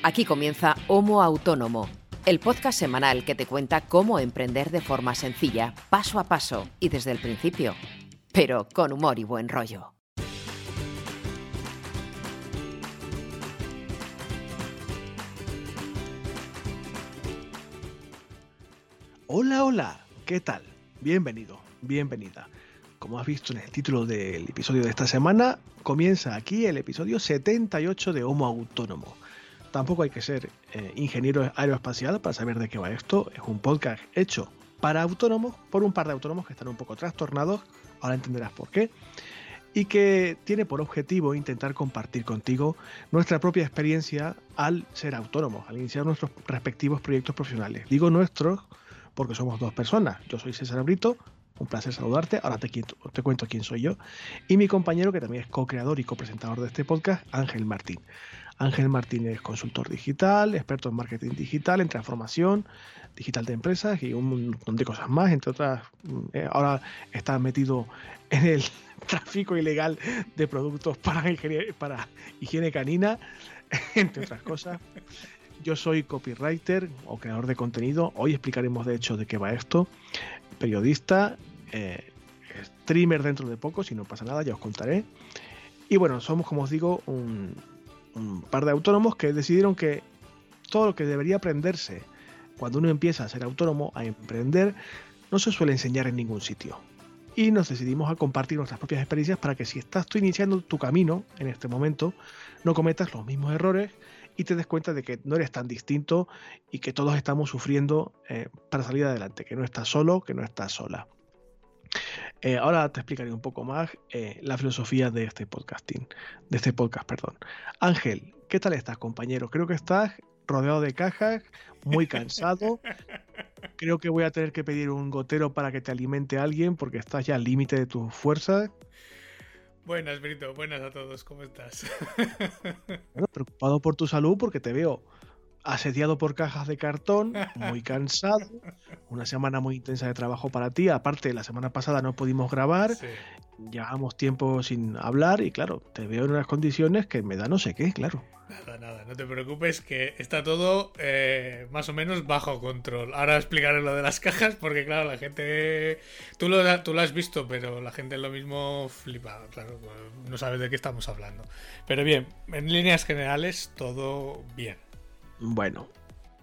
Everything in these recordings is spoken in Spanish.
Aquí comienza Homo Autónomo, el podcast semanal que te cuenta cómo emprender de forma sencilla, paso a paso y desde el principio, pero con humor y buen rollo. Hola, hola, ¿qué tal? Bienvenido, bienvenida. Como has visto en el título del episodio de esta semana, comienza aquí el episodio 78 de Homo Autónomo. Tampoco hay que ser eh, ingeniero aeroespacial para saber de qué va esto. Es un podcast hecho para autónomos, por un par de autónomos que están un poco trastornados, ahora entenderás por qué, y que tiene por objetivo intentar compartir contigo nuestra propia experiencia al ser autónomos, al iniciar nuestros respectivos proyectos profesionales. Digo nuestros porque somos dos personas. Yo soy César Brito, un placer saludarte. Ahora te, te cuento quién soy yo. Y mi compañero, que también es co-creador y copresentador de este podcast, Ángel Martín. Ángel Martín es consultor digital, experto en marketing digital, en transformación digital de empresas y un montón de cosas más, entre otras. Eh, ahora está metido en el tráfico ilegal de productos para, para higiene canina, entre otras cosas. Yo soy copywriter o creador de contenido. Hoy explicaremos de hecho de qué va esto. Periodista, eh, streamer dentro de poco, si no pasa nada, ya os contaré. Y bueno, somos, como os digo, un, un par de autónomos que decidieron que todo lo que debería aprenderse cuando uno empieza a ser autónomo, a emprender, no se suele enseñar en ningún sitio. Y nos decidimos a compartir nuestras propias experiencias para que si estás tú iniciando tu camino en este momento, no cometas los mismos errores y te des cuenta de que no eres tan distinto y que todos estamos sufriendo eh, para salir adelante, que no estás solo, que no estás sola. Eh, ahora te explicaré un poco más eh, la filosofía de este podcasting, de este podcast, perdón. Ángel, ¿qué tal estás, compañero? Creo que estás rodeado de cajas, muy cansado. Creo que voy a tener que pedir un gotero para que te alimente alguien porque estás ya al límite de tus fuerzas. Buenas, Brito. Buenas a todos. ¿Cómo estás? preocupado por tu salud porque te veo asediado por cajas de cartón, muy cansado, una semana muy intensa de trabajo para ti. Aparte, la semana pasada no pudimos grabar, llevamos tiempo sin hablar y claro, te veo en unas condiciones que me da no sé qué, claro. Nada, nada, no te preocupes que está todo eh, más o menos bajo control. Ahora explicaré lo de las cajas porque claro, la gente... Tú lo, tú lo has visto, pero la gente lo mismo flipa, claro, no sabes de qué estamos hablando. Pero bien, en líneas generales todo bien. Bueno,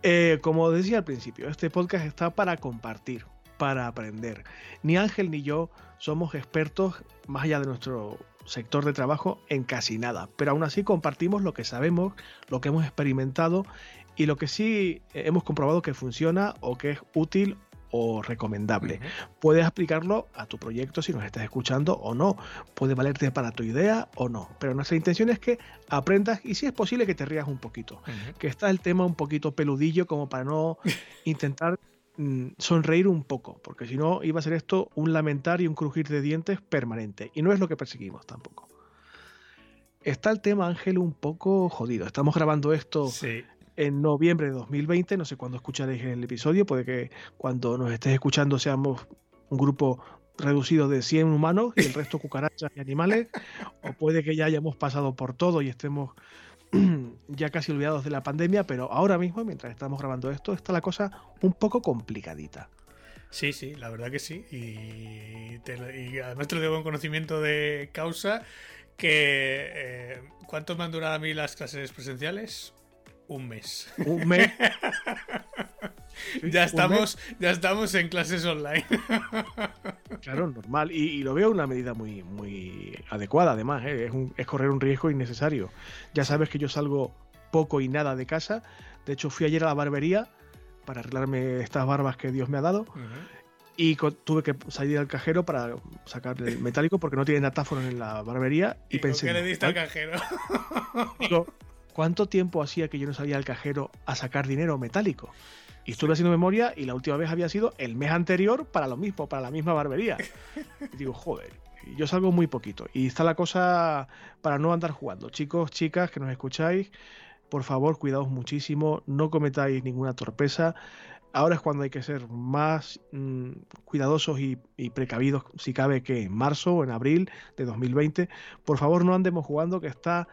eh, como decía al principio, este podcast está para compartir, para aprender. Ni Ángel ni yo somos expertos, más allá de nuestro sector de trabajo, en casi nada, pero aún así compartimos lo que sabemos, lo que hemos experimentado y lo que sí hemos comprobado que funciona o que es útil o recomendable. Puedes aplicarlo a tu proyecto si nos estás escuchando o no. Puede valerte para tu idea o no. Pero nuestra intención es que aprendas y si es posible que te rías un poquito. Que está el tema un poquito peludillo como para no intentar mm, sonreír un poco. Porque si no iba a ser esto un lamentar y un crujir de dientes permanente. Y no es lo que perseguimos tampoco. Está el tema, Ángel, un poco jodido. Estamos grabando esto sí en noviembre de 2020. No sé cuándo escucharéis el episodio, puede que cuando nos estés escuchando seamos un grupo reducido de 100 humanos y el resto cucarachas y animales, o puede que ya hayamos pasado por todo y estemos ya casi olvidados de la pandemia, pero ahora mismo, mientras estamos grabando esto, está la cosa un poco complicadita. Sí, sí, la verdad que sí. Y, además te lo digo en conocimiento de causa, que eh, ¿cuánto me han durado a mí las clases presenciales? Un mes. Un mes. ya estamos, ya estamos en clases online. claro, normal. Y, lo veo una medida muy, muy adecuada, además. ¿eh? Es, correr un riesgo innecesario. Ya sabes que yo salgo poco y nada de casa. De hecho, fui ayer a la barbería para arreglarme estas barbas que Dios me ha dado. Y tuve que salir al cajero para sacar el metálico porque no tiene datáfono en la barbería. Y, pensé. ¿Qué le diste al cajero? ¿Cuánto tiempo hacía que yo no salía al cajero a sacar dinero metálico? Y estuve haciendo memoria y la última vez había sido el mes anterior para lo mismo, para la misma barbería. Y digo, joder, yo salgo muy poquito. Y está la cosa para no andar jugando. Chicos, chicas que nos escucháis, por favor, cuidaos muchísimo, no cometáis ninguna torpeza. Ahora es cuando hay que ser más mm, cuidadosos y, y, precavidos, si cabe, que en marzo o en abril de 2020. Por favor, no andemos jugando, que está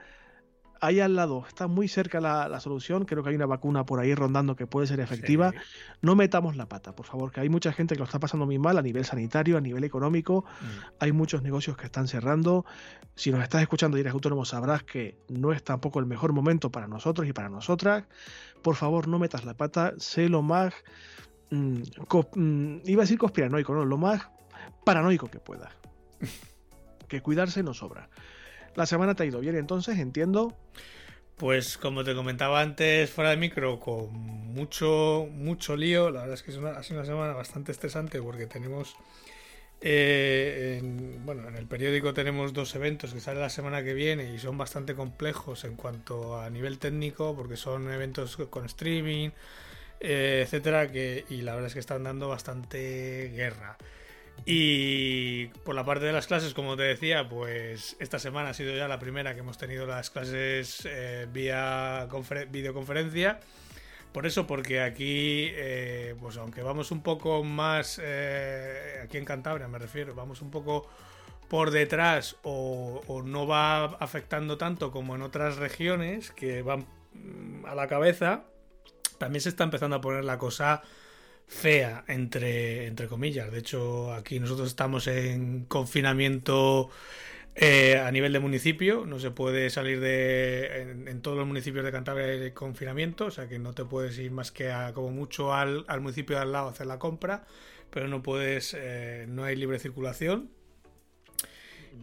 ahí al lado, está muy cerca la, solución, creo que hay una vacuna por ahí rondando que puede ser efectiva. No metamos la pata, por favor, que hay mucha gente que lo está pasando muy mal a nivel sanitario, a nivel económico, mm. hay muchos negocios que están cerrando. Si nos estás escuchando y eres autónomo, sabrás que no es tampoco el mejor momento para nosotros y para nosotras. Por favor, no metas la pata, sé lo más... Mm, mm, iba a decir conspiranoico, ¿no? Lo más paranoico que puedas. que cuidarse no sobra. La semana te ha ido bien, entonces entiendo. Pues como te comentaba antes fuera de micro, con mucho, mucho lío. La verdad es que es una, ha sido una semana bastante estresante porque tenemos, eh, en, bueno, en el periódico tenemos dos eventos que salen la semana que viene y son bastante complejos en cuanto a nivel técnico porque son eventos con streaming, eh, etcétera, que, y la verdad es que están dando bastante guerra. Y por la parte de las clases, como te decía, pues esta semana ha sido ya la primera que hemos tenido las clases eh, vía videoconferencia. Por eso, porque aquí, eh, pues aunque vamos un poco más, eh, aquí en Cantabria me refiero, vamos un poco por detrás o, no va afectando tanto como en otras regiones que van mm, a la cabeza, también se está empezando a poner la cosa fea, entre, entre comillas. De hecho, aquí nosotros estamos en confinamiento eh, a nivel de municipio. No se puede salir de. En, todos los municipios de Cantabria hay confinamiento, o sea que no te puedes ir más que a, como mucho al, municipio de al lado a hacer la compra, pero no puedes. Eh, no hay libre circulación.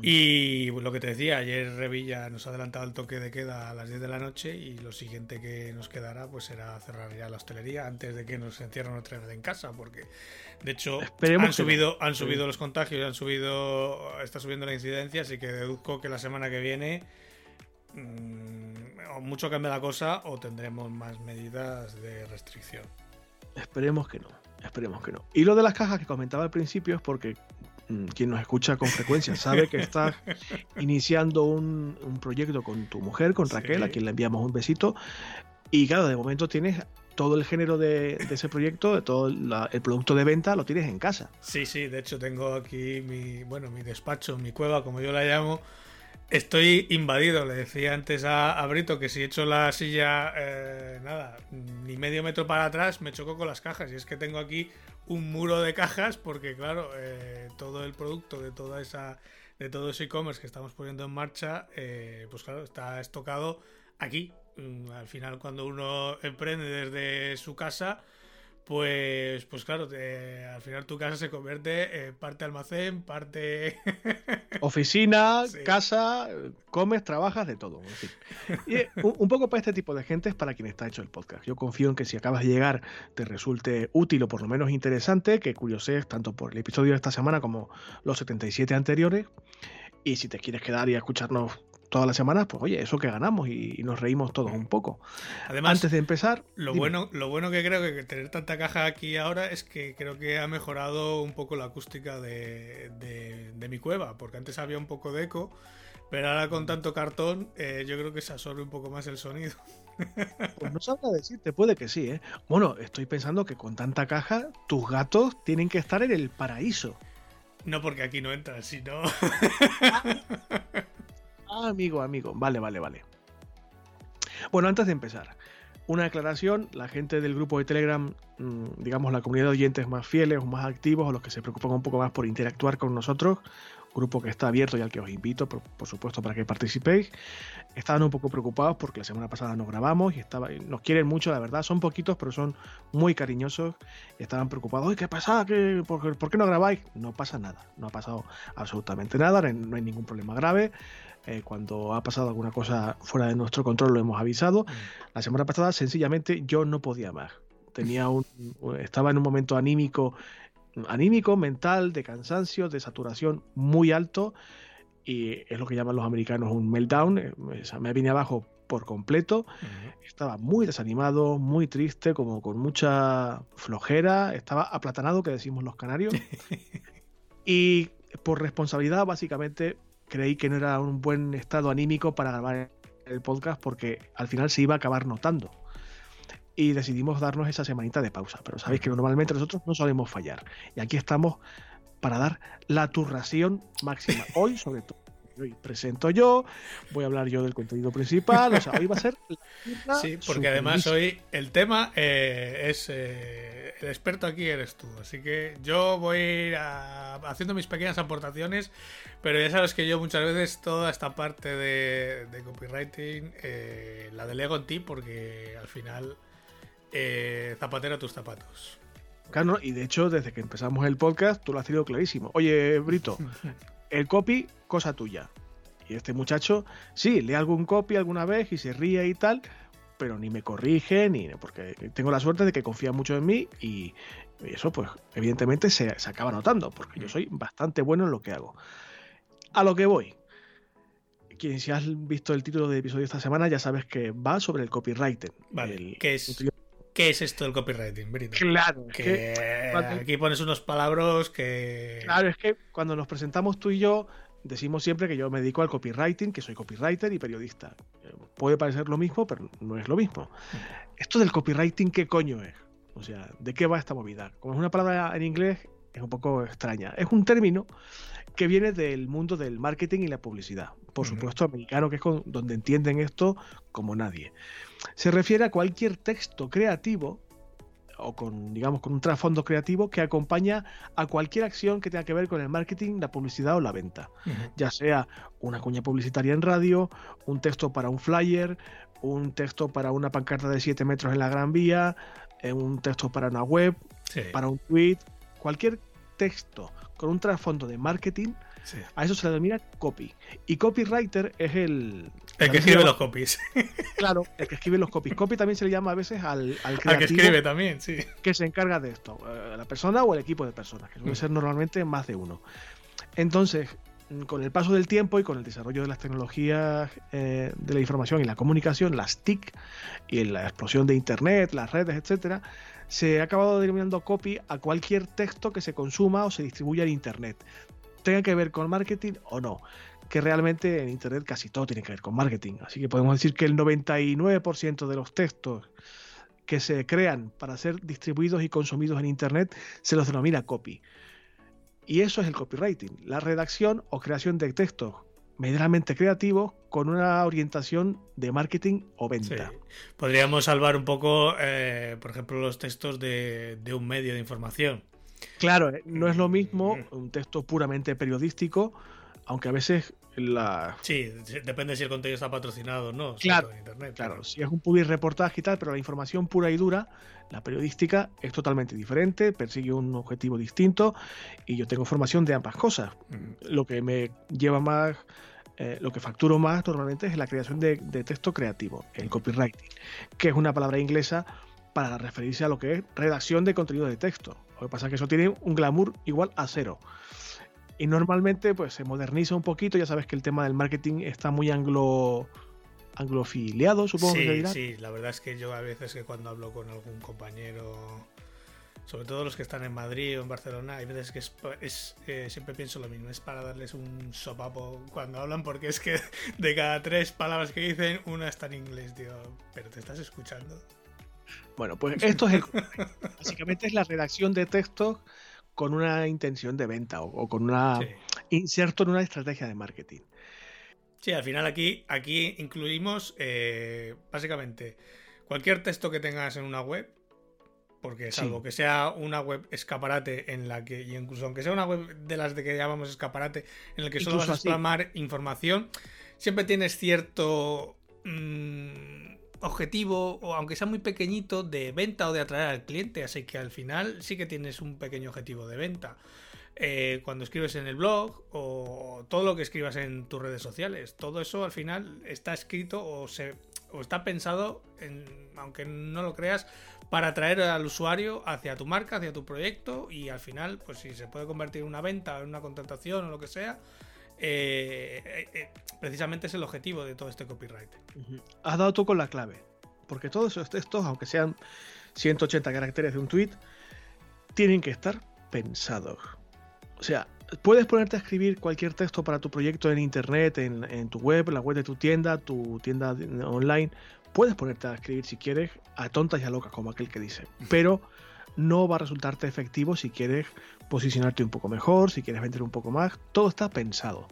Y lo que te decía, ayer Revilla nos ha adelantado el toque de queda a las 10 de la noche y lo siguiente que nos quedará pues será cerrar ya la hostelería antes de que nos encierren otra vez en casa, porque de hecho han subido, han subido los contagios, han subido, está subiendo la incidencia, así que deduzco que la semana que viene mmm, mucho cambia la cosa o tendremos más medidas de restricción. Esperemos que no, esperemos que no. Y lo de las cajas que comentaba al principio es porque Mm, quien nos escucha con frecuencia sabe que estás iniciando un, proyecto con tu mujer, con Raquel, a quien le enviamos un besito. Y claro, de momento tienes todo el género de, ese proyecto, de todo el producto de venta, lo tienes en casa. Sí, sí, de hecho tengo aquí mi, bueno, mi despacho, mi cueva, como yo la llamo. Estoy invadido, le decía antes a, Brito que si echo la silla, eh, nada, ni medio metro para atrás, me choco con las cajas. Y es que tengo aquí un muro de cajas porque claro, eh, todo el producto de toda esa de todo ese e-commerce que estamos poniendo en marcha, eh, pues claro, está estocado aquí. Mm, al final cuando uno emprende desde su casa, pues, pues claro, al final tu casa se convierte en parte almacén, parte... Oficina, casa, comes, trabajas, de todo. Y eh, un, poco para este tipo de gente es para quien está hecho el podcast. Yo confío en que si acabas de llegar te resulte útil o por lo menos interesante, que curioses tanto por el episodio de esta semana como los 77 anteriores. Y si te quieres quedar y escucharnos todas las semanas, pues oye, eso que ganamos y, nos reímos todos un poco. Además, antes de empezar, lo bueno, lo bueno que creo que tener tanta caja aquí ahora es que creo que ha mejorado un poco la acústica de, de, mi cueva, porque antes había un poco de eco, pero ahora con tanto cartón, eh, yo creo que se absorbe un poco más el sonido. Pues no sabría decirte, puede que sí, ¿eh? Bueno, estoy pensando que con tanta caja, tus gatos tienen que estar en el paraíso. No, porque aquí no entran, sino. Ah, amigo, amigo. Vale, vale, vale. Bueno, antes de empezar, una aclaración, la gente del grupo de Telegram, mm, digamos la comunidad de oyentes más fieles o más activos o los que se preocupan un poco más por interactuar con nosotros, grupo que está abierto y al que os invito, por, supuesto, para que participéis, estaban un poco preocupados porque la semana pasada no grabamos y estaba, nos quieren mucho, la verdad, son poquitos, pero son muy cariñosos estaban preocupados, ¿qué pasa? ¿Qué, por, qué no grabáis? No pasa nada, no ha pasado absolutamente nada, no hay ningún problema grave. Eh, cuando ha pasado alguna cosa fuera de nuestro control lo hemos avisado. Mm. La semana pasada sencillamente yo no podía más. Tenía un, estaba en un momento anímico, anímico, mental, de cansancio, de saturación muy alto y es lo que llaman los americanos un meltdown. Eh, me vine abajo por completo. Estaba muy desanimado, muy triste, como con mucha flojera. Estaba aplatanado, que decimos los canarios. y por responsabilidad, básicamente, creí que no era un buen estado anímico para grabar el podcast porque al final se iba a acabar notando. Y decidimos darnos esa semanita de pausa. Pero sabéis que normalmente nosotros no solemos fallar. Y aquí estamos para dar la turración máxima. Hoy, sobre todo. Hoy presento yo, voy a hablar yo del contenido principal, o sea, hoy va a ser... sí, porque además hoy el tema eh, es... Eh, el experto aquí eres tú, así que yo voy haciendo mis pequeñas aportaciones, pero ya sabes que yo muchas veces toda esta parte de, copywriting eh, la delego en ti porque al final zapatero tus zapatos. Claro, y de hecho, desde que empezamos el podcast, tú lo has tenido clarísimo. Oye, Brito, el copy, cosa tuya. Y este muchacho, sí, lee algún copy alguna vez y se ríe y tal, pero ni me corrige, ni porque tengo la suerte de que confía mucho en mí y, eso, pues, evidentemente se, acaba notando, porque yo soy bastante bueno en lo que hago. A lo que voy. Quien si has visto el título del episodio de esta semana ya sabes que va sobre el copywriting. Vale, que es ¿Qué es esto del copywriting, Brito? Claro, que, aquí pones unos palabras que. Claro, es que cuando nos presentamos tú y yo, decimos siempre que yo me dedico al copywriting, que soy copywriter y periodista. Puede parecer lo mismo, pero no es lo mismo. Mm. Esto del copywriting, ¿qué coño es? O sea, ¿de qué va esta movida? Como es una palabra en inglés, es un poco extraña. Es un término que viene del mundo del marketing y la publicidad. Por supuesto, americano, que es donde entienden esto como nadie. Se refiere a cualquier texto creativo o con, digamos, con un trasfondo creativo que acompaña a cualquier acción que tenga que ver con el marketing, la publicidad o la venta. Ya sea una cuña publicitaria en radio, un texto para un flyer, un texto para una pancarta de 7 metros en la Gran Vía, eh, un texto para una web, para un tweet, cualquier texto con un trasfondo de marketing a eso se le denomina copy. Y copywriter es el. El que escribe los copies. Claro, el que escribe los copies. Copy también se le llama a veces al, al creativo. Al que escribe también, sí. Que se encarga de esto. Eh, la persona o el equipo de personas, que suele mm. ser normalmente más de uno. Entonces, con el paso del tiempo y con el desarrollo de las tecnologías eh, de la información y la comunicación, las TIC, y la explosión de Internet, las redes, etcétera, se ha acabado denominando copy a cualquier texto que se consuma o se distribuya en Internet tenga que ver con marketing o no. Que realmente en Internet casi todo tiene que ver con marketing. Así que podemos decir que el 99% de los textos que se crean para ser distribuidos y consumidos en Internet se los denomina copy. Y eso es el copywriting, la redacción o creación de textos medianamente creativos con una orientación de marketing o venta. Podríamos salvar un poco, eh, por ejemplo, los textos de, de, un medio de información. Claro, eh, no es lo mismo un texto puramente periodístico, aunque a veces la... Sí, depende si el contenido está patrocinado o no. Claro, internet, claro, si es un public reportaje y tal, pero la información pura y dura, la periodística, es totalmente diferente, persigue un objetivo distinto y yo tengo formación de ambas cosas. Lo que me lleva más, eh, lo que facturo más normalmente es la creación de, de texto creativo, el copywriting, que es una palabra inglesa para referirse a lo que es redacción de contenido de texto. Lo que pasa es que eso tiene un glamour igual a cero. Y normalmente pues se moderniza un poquito, ya sabes que el tema del marketing está muy anglo anglofiliado, supongo que se dirá. Sí, la verdad es que yo a veces que cuando hablo con algún compañero, sobre todo los que están en Madrid o en Barcelona, hay veces que es, eh, siempre pienso lo mismo, es para darles un sopapo cuando hablan, porque es que de cada tres palabras que dicen, una está en inglés, tío, pero te estás escuchando. Bueno, pues esto es básicamente es la redacción de textos con una intención de venta o, con una inserto en una estrategia de marketing. Sí, al final aquí, aquí incluimos eh, básicamente cualquier texto que tengas en una web, porque salvo que sea una web escaparate en la que, y incluso aunque sea una web de las de que llamamos escaparate, en la que solo vas a exclamar información, siempre tienes cierto mm, objetivo, o aunque sea muy pequeñito, de venta o de atraer al cliente. Así que al final sí que tienes un pequeño objetivo de venta. Eh, cuando escribes en el blog o todo lo que escribas en tus redes sociales, todo eso al final está escrito o, se, o está pensado, en, aunque no lo creas, para atraer al usuario hacia tu marca, hacia tu proyecto y al final, pues si se puede convertir en una venta, en una contratación o lo que sea, eh, eh, precisamente es el objetivo de todo este copyright. Has dado tú con la clave, porque todos esos textos, aunque sean 180 caracteres de un tweet, tienen que estar pensados. O sea, puedes ponerte a escribir cualquier texto para tu proyecto en internet, en, en, tu web, en la web de tu tienda, tu tienda online. Puedes ponerte a escribir si quieres a tontas y a locas, como aquel que dice. Pero no va a resultarte efectivo si quieres posicionarte un poco mejor, si quieres vender un poco más, todo está pensado.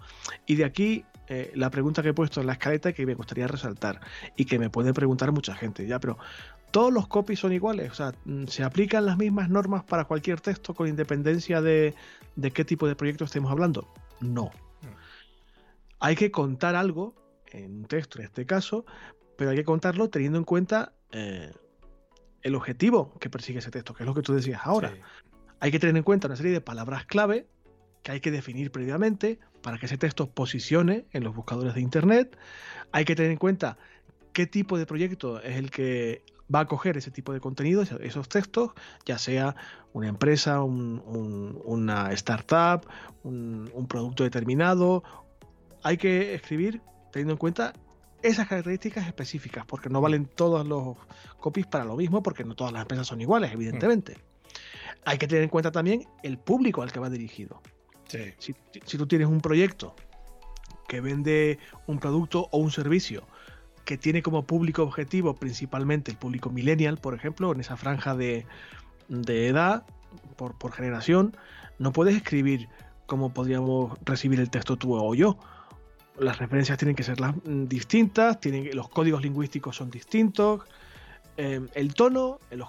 Y de aquí eh, la pregunta que he puesto en la escaleta que me gustaría resaltar y que me puede preguntar mucha gente, ya, pero todos los copies son iguales, o sea, mm, se aplican las mismas normas para cualquier texto con independencia de, de qué tipo de proyecto estemos hablando. No. Hay que contar algo en un texto en este caso, pero hay que contarlo teniendo en cuenta eh, el objetivo que persigue ese texto, que es lo que tú decías ahora. Hay que tener en cuenta una serie de palabras clave que hay que definir previamente para que ese texto posicione en los buscadores de Internet. Hay que tener en cuenta qué tipo de proyecto es el que va a coger ese tipo de contenido, esos textos, ya sea una empresa, una startup, un, un producto determinado. Hay que escribir teniendo en cuenta esas características específicas, porque no valen todos los copies para lo mismo, porque no todas las empresas son iguales, evidentemente. Mm. Hay que tener en cuenta también el público al que va dirigido. Si, si, tú tienes un proyecto que vende un producto o un servicio que tiene como público objetivo principalmente el público millennial, por ejemplo, en esa franja de, de edad, por, por generación, no puedes escribir como podríamos recibir el texto tú o yo las referencias tienen que ser las, mm, distintas, tienen, los códigos lingüísticos son distintos, em, el tono, los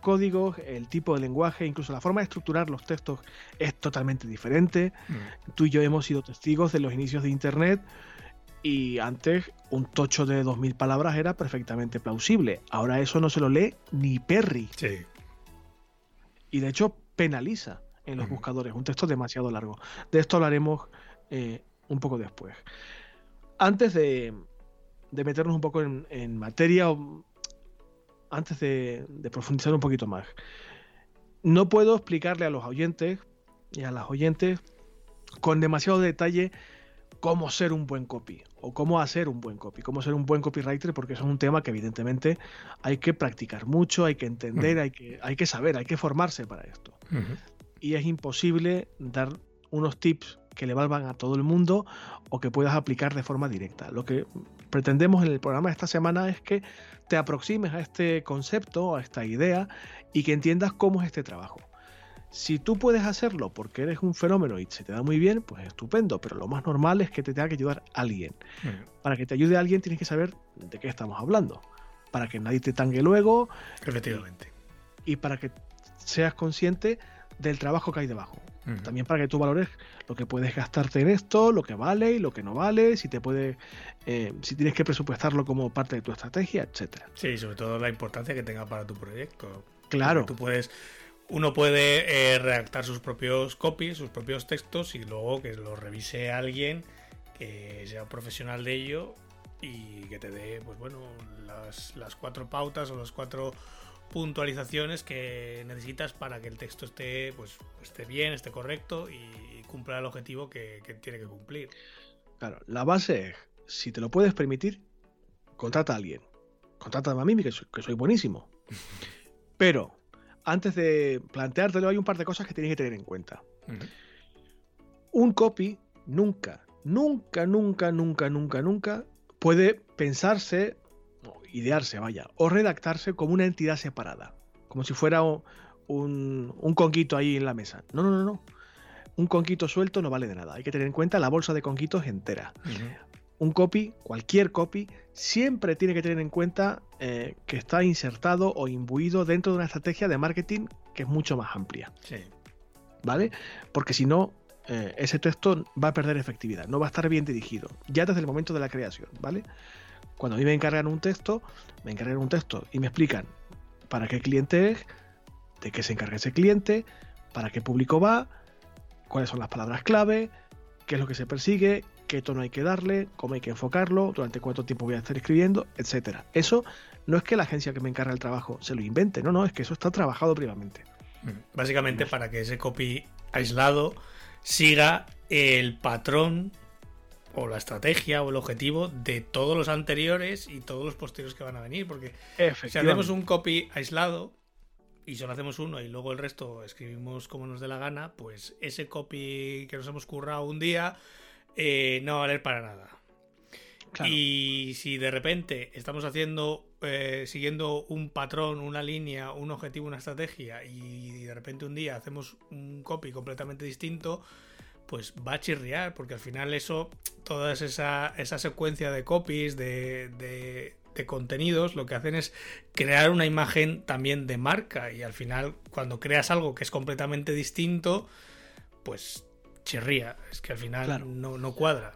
códigos, el tipo de lenguaje, incluso la forma de estructurar los textos es totalmente diferente. Mm. Tú y yo hemos sido testigos de los inicios de Internet y antes un tocho de 2.000 palabras era perfectamente plausible. Ahora eso no se lo lee ni Perry. Sí. Y de hecho penaliza en los mm. buscadores, un texto demasiado largo. De esto hablaremos eh, un poco después. Antes de, meternos un poco en, materia, antes de, profundizar un poquito más, no puedo explicarle a los oyentes y a las oyentes con demasiado detalle cómo ser un buen copy o cómo hacer un buen copy, cómo ser un buen copywriter, porque eso es un tema que evidentemente hay que practicar mucho, hay que entender, hay, que, hay que saber, hay que formarse para esto. Y es imposible dar unos tips que le valgan a todo el mundo o que puedas aplicar de forma directa. Lo que pretendemos en el programa de esta semana es que te aproximes a este concepto, a esta idea y que entiendas cómo es este trabajo. Si tú puedes hacerlo porque eres un fenómeno y se te da muy bien, pues estupendo, pero lo más normal es que te tenga que ayudar alguien. Para que te ayude alguien tienes que saber de qué estamos hablando, para que nadie te tangue luego. Efectivamente. y para que seas consciente del trabajo que hay debajo. También para que tú valores lo que puedes gastarte en esto, lo que vale y lo que no vale, si te puede, eh, si tienes que presupuestarlo como parte de tu estrategia, etcétera. Sí, sobre todo la importancia que tenga para tu proyecto. Claro. tú puedes, uno puede eh, redactar sus propios copies, sus propios textos y luego que los revise alguien que sea profesional de ello y que te dé, pues bueno, las, las cuatro pautas o las cuatro puntualizaciones que necesitas para que el texto esté, pues, esté bien, esté correcto y cumpla el objetivo que, tiene que cumplir. Claro, la base es, si te lo puedes permitir, contrata a alguien. Contrata a mí, que soy, que soy buenísimo. Pero, antes de planteártelo, hay un par de cosas que tienes que tener en cuenta. Un copy nunca, nunca, nunca, nunca, nunca, nunca puede pensarse idearse, vaya, o redactarse como una entidad separada, como si fuera un, un conquito ahí en la mesa. No, no, no, no. Un conquito suelto no vale de nada. Hay que tener en cuenta la bolsa de conquitos entera. Un copy, cualquier copy, siempre tiene que tener en cuenta eh, que está insertado o imbuido dentro de una estrategia de marketing que es mucho más amplia. Sí. ¿Vale? Porque si no, eh, ese texto va a perder efectividad, no va a estar bien dirigido, ya desde el momento de la creación, ¿vale? Cuando a mí me encargan un texto, me encargan un texto y me explican para qué cliente es, de qué se encarga ese cliente, para qué público va, cuáles son las palabras clave, qué es lo que se persigue, qué tono hay que darle, cómo hay que enfocarlo, durante cuánto tiempo voy a estar escribiendo, etcétera. Eso no es que la agencia que me encarga el trabajo se lo invente, no, no, es que eso está trabajado previamente. Básicamente para que ese copy aislado siga el patrón o la estrategia o el objetivo de todos los anteriores y todos los posteriores que van a venir. Porque si hacemos un copy aislado y solo hacemos uno y luego el resto escribimos como nos dé la gana, pues ese copy que nos hemos currado un día eh, no va a valer para nada. Y si de repente estamos haciendo, eh, siguiendo un patrón, una línea, un objetivo, una estrategia, y de repente un día hacemos un copy completamente distinto, pues va a chirriar, porque al final eso, toda esa, esa secuencia de copies, de, de, de, contenidos, lo que hacen es crear una imagen también de marca y al final cuando creas algo que es completamente distinto, pues chirría, es que al final no, no cuadra.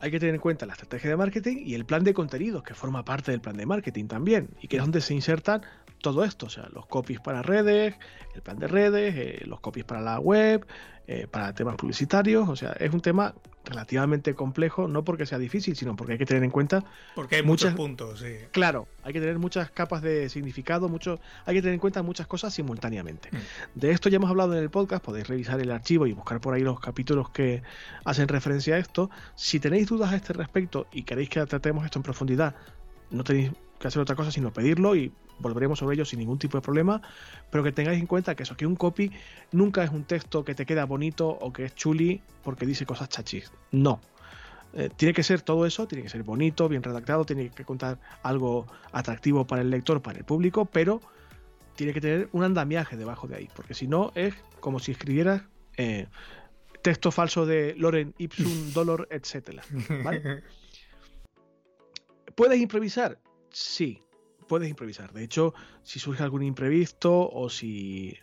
Hay que tener en cuenta la estrategia de marketing y el plan de contenidos, que forma parte del plan de marketing también, y que es donde se insertan todo esto, o sea, los copies para redes, el plan de redes, eh, los copies para la web, eh, para temas publicitarios, o sea, es un tema relativamente complejo, no porque sea difícil, sino porque hay que tener en cuenta... Porque hay muchos puntos, sí. Claro, hay que tener muchas capas de significado, mucho, hay que tener en cuenta muchas cosas simultáneamente. Mm. De esto ya hemos hablado en el podcast, podéis revisar el archivo y buscar por ahí los capítulos que hacen referencia a esto. Si tenéis dudas a este respecto y queréis que tratemos esto en profundidad, no tenéis que hacer otra cosa sino pedirlo y volveremos sobre ello sin ningún tipo de problema, pero que tengáis en cuenta que eso, que un copy nunca es un texto que te queda bonito o que es chuli porque dice cosas chachis. No. Eh, tiene que ser todo eso, tiene que ser bonito, bien redactado, tiene que contar algo atractivo para el lector, para el público, pero tiene que tener un andamiaje debajo de ahí, porque si no es como si escribieras eh, texto falso de Loren Ipsum Dolor, etc. ¿Puedes improvisar? Sí, puedes improvisar. De hecho, si surge algún imprevisto o si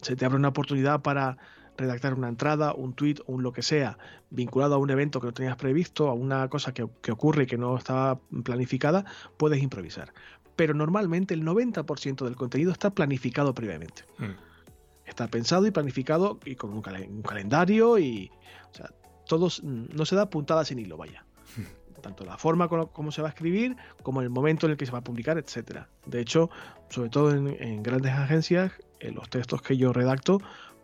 se te abre una oportunidad para redactar una entrada, un tweet o un lo que sea vinculado a un evento que no tenías previsto, a una cosa que, ocurre y que no estaba planificada, puedes improvisar. Pero normalmente el 90% del contenido está planificado previamente. Hmm. Está pensado y planificado y con un, calendario y... O sea, todos, no se da puntada sin hilo, vaya. Hmm tanto la forma como, se va a escribir, como el momento en el que se va a publicar, etcétera. De hecho, sobre todo en, grandes agencias, en eh, los textos que yo redacto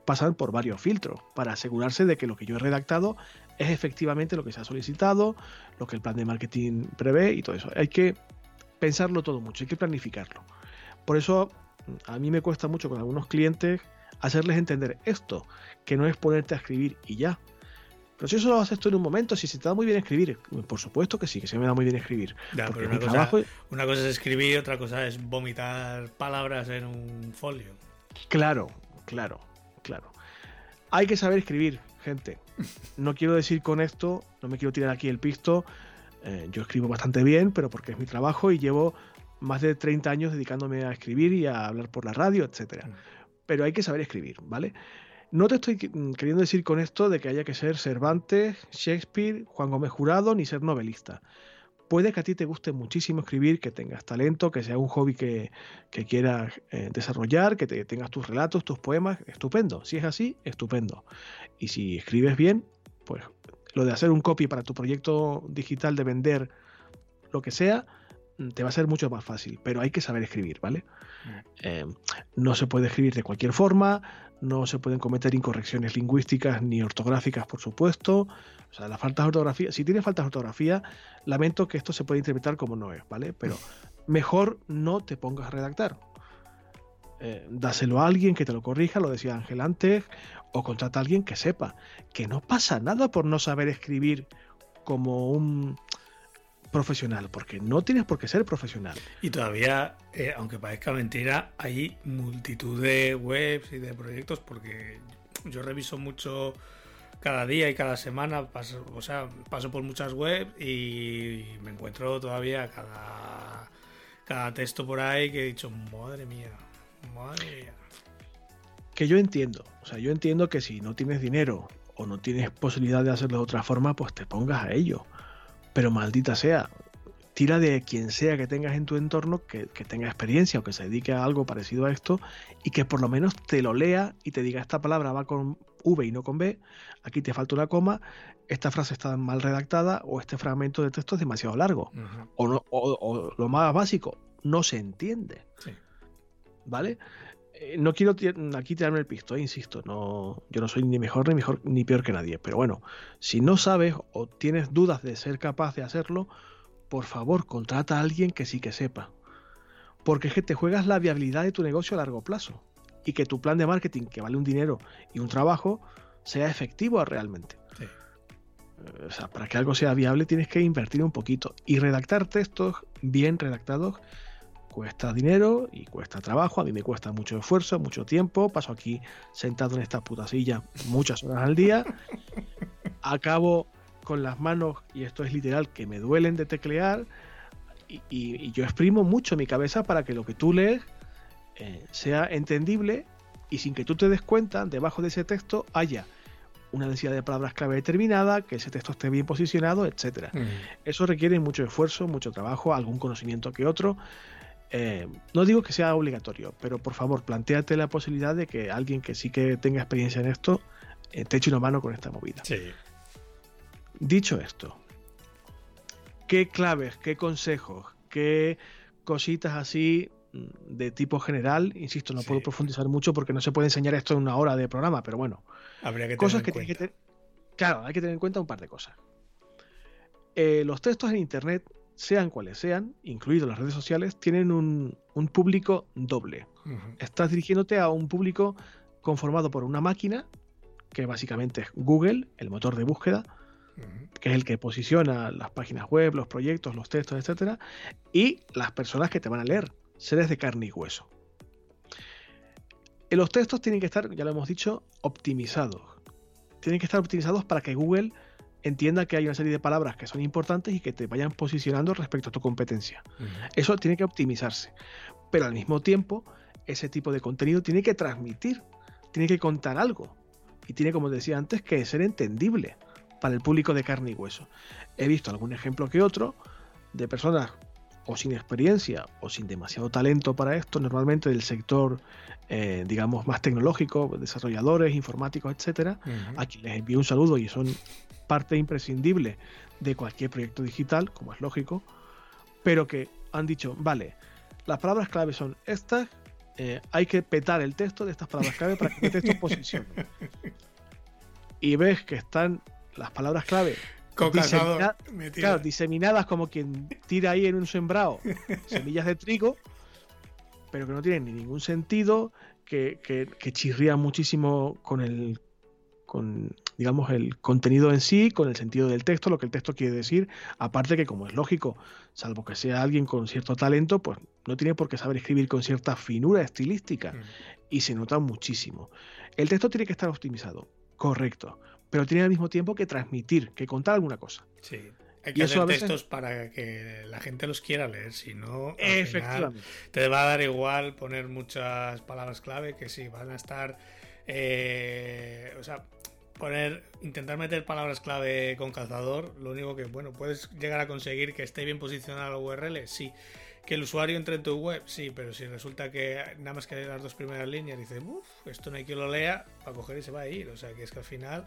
pasan por varios filtros para asegurarse de que lo que yo he redactado es efectivamente lo que se ha solicitado, lo que el plan de marketing prevé y todo eso. Hay que pensarlo todo mucho, hay que planificarlo. Por eso a mí me cuesta mucho con algunos clientes hacerles entender esto, que no es ponerte a escribir y ya, pero si eso lo haces tú en un momento, si se te da muy bien escribir, por supuesto que sí, que se me da muy bien escribir. una, cosa, es escribir, otra cosa es vomitar palabras en un folio. Claro, claro, claro. Hay que saber escribir, gente. No quiero decir con esto, no me quiero tirar aquí el pisto. Eh, yo escribo bastante bien, pero porque es mi trabajo y llevo más de 30 años dedicándome a escribir y a hablar por la radio, etcétera. Mm. Pero hay que saber escribir, ¿vale? No te estoy mm, queriendo decir con esto de que haya que ser Cervantes, Shakespeare, Juan Gómez Jurado, ni ser novelista. Puede que a ti te guste muchísimo escribir, que tengas talento, que sea un hobby que, quieras eh, desarrollar, que te, tengas tus relatos, tus poemas, estupendo. Si es así, estupendo. Y si escribes bien, pues lo de hacer un copy para tu proyecto digital de vender lo que sea, mm, te va a ser mucho más fácil, pero hay que saber escribir, ¿vale? Mm. Eh, no se puede escribir de cualquier forma, no se pueden cometer incorrecciones lingüísticas ni ortográficas, por supuesto. O sea, las faltas de ortografía, si tiene faltas de ortografía, lamento que esto se puede interpretar como no es, ¿vale? Pero mejor no te pongas a redactar. Eh, dáselo a alguien que te lo corrija, lo decía Ángel antes, o contrata a alguien que sepa que no pasa nada por no saber escribir como un profesional, porque no tienes por qué ser profesional. Y todavía, eh, aunque parezca mentira, hay multitud de webs y de proyectos, porque yo reviso mucho cada día y cada semana, paso, o sea, paso por muchas webs y me encuentro todavía cada, cada texto por ahí que he dicho, madre mía, madre mía. Que yo entiendo, o sea, yo entiendo que si no tienes dinero o no tienes posibilidad de hacerlo de otra forma, pues te pongas a ello pero maldita sea, tira de quien sea que tengas en tu entorno que, tenga experiencia o que se dedique a algo parecido a esto y que por lo menos te lo lea y te diga esta palabra va con V y no con B, aquí te falta una coma, esta frase está mal redactada o este fragmento de texto es demasiado largo. o, no, o, lo más básico, no se entiende. ¿Vale? Eh, no quiero aquí tirarme el pisto, eh, insisto, no, yo no soy ni mejor ni mejor ni peor que nadie, pero bueno, si no sabes o tienes dudas de ser capaz de hacerlo, por favor, contrata a alguien que sí que sepa. Porque es que te juegas la viabilidad de tu negocio a largo plazo y que tu plan de marketing, que vale un dinero y un trabajo, sea efectivo realmente. Eh, o sea, para que algo sea viable tienes que invertir un poquito y redactar textos bien redactados cuesta dinero y cuesta trabajo. A mí me cuesta mucho esfuerzo, mucho tiempo. Paso aquí sentado en esta puta silla muchas horas al día. acabo con las manos, y esto es literal, que me duelen de teclear, y, yo exprimo mucho mi cabeza para que lo que tú lees eh, sea entendible y sin que tú te des cuenta, debajo de ese texto haya una densidad de palabras clave determinada, que ese texto esté bien posicionado, etcétera. Eso requiere mucho esfuerzo, mucho trabajo, algún conocimiento que otro. Eh, no digo que sea obligatorio, pero por favor, planteate la posibilidad de que alguien que sí que tenga experiencia en esto eh, te eche una mano con esta movida. Dicho esto, ¿qué claves, qué consejos, qué cositas así mm, de tipo general? Insisto, no puedo profundizar mucho porque no se puede enseñar esto en una hora de programa, pero bueno. Habría que cosas que tienes que Claro, hay que tener en cuenta un par de cosas. Eh, los textos en Internet sean cuales sean, incluidos las redes sociales, tienen un, público doble. Estás dirigiéndote a un público conformado por una máquina, que básicamente es Google, el motor de búsqueda, que es el que posiciona las páginas web, los proyectos, los textos, etcétera, y las personas que te van a leer, seres de carne y hueso. los textos tienen que estar, ya lo hemos dicho, optimizados. Tienen que estar optimizados para que Google entienda que hay una serie de palabras que son importantes y que te vayan posicionando respecto a tu competencia. Eso tiene que optimizarse. Pero al mismo tiempo, ese tipo de contenido tiene que transmitir, tiene que contar algo. Y tiene, como decía antes, que ser entendible para el público de carne y hueso. He visto algún ejemplo que otro de personas o sin experiencia o sin demasiado talento para esto, normalmente del sector, eh, digamos, más tecnológico, desarrolladores, informáticos, etcétera, a quien les envío un saludo y son parte imprescindible de cualquier proyecto digital, como es lógico, pero que han dicho, vale, las palabras clave son estas, eh, hay que petar el texto de estas palabras clave para que el texto posicione. Y ves que están las palabras clave diseminadas como quien tira ahí en un sembrado semillas de trigo, pero que no tienen ni ningún sentido, que, que, que chirrían muchísimo con el con digamos el contenido en sí, con el sentido del texto, lo que el texto quiere decir, aparte que como es lógico, salvo que sea alguien con cierto talento, pues no tiene por qué saber escribir con cierta finura estilística mm. y se nota muchísimo. El texto tiene que estar optimizado, correcto, pero tiene al mismo tiempo que transmitir, que contar alguna cosa. Sí. Hay que hacer textos para que la gente los quiera leer, si no, te va a dar igual poner muchas palabras clave que sí, van a estar... Eh, o sea, poner, intentar meter palabras clave con calzador, lo único que, bueno, puedes llegar a conseguir que esté bien posicionada la URL, sí. Que el usuario entre en tu web, sí, pero si resulta que nada más que las dos primeras líneas dice, uff, esto no hay quien lo lea, va a coger y se va a ir. O sea, que es que al final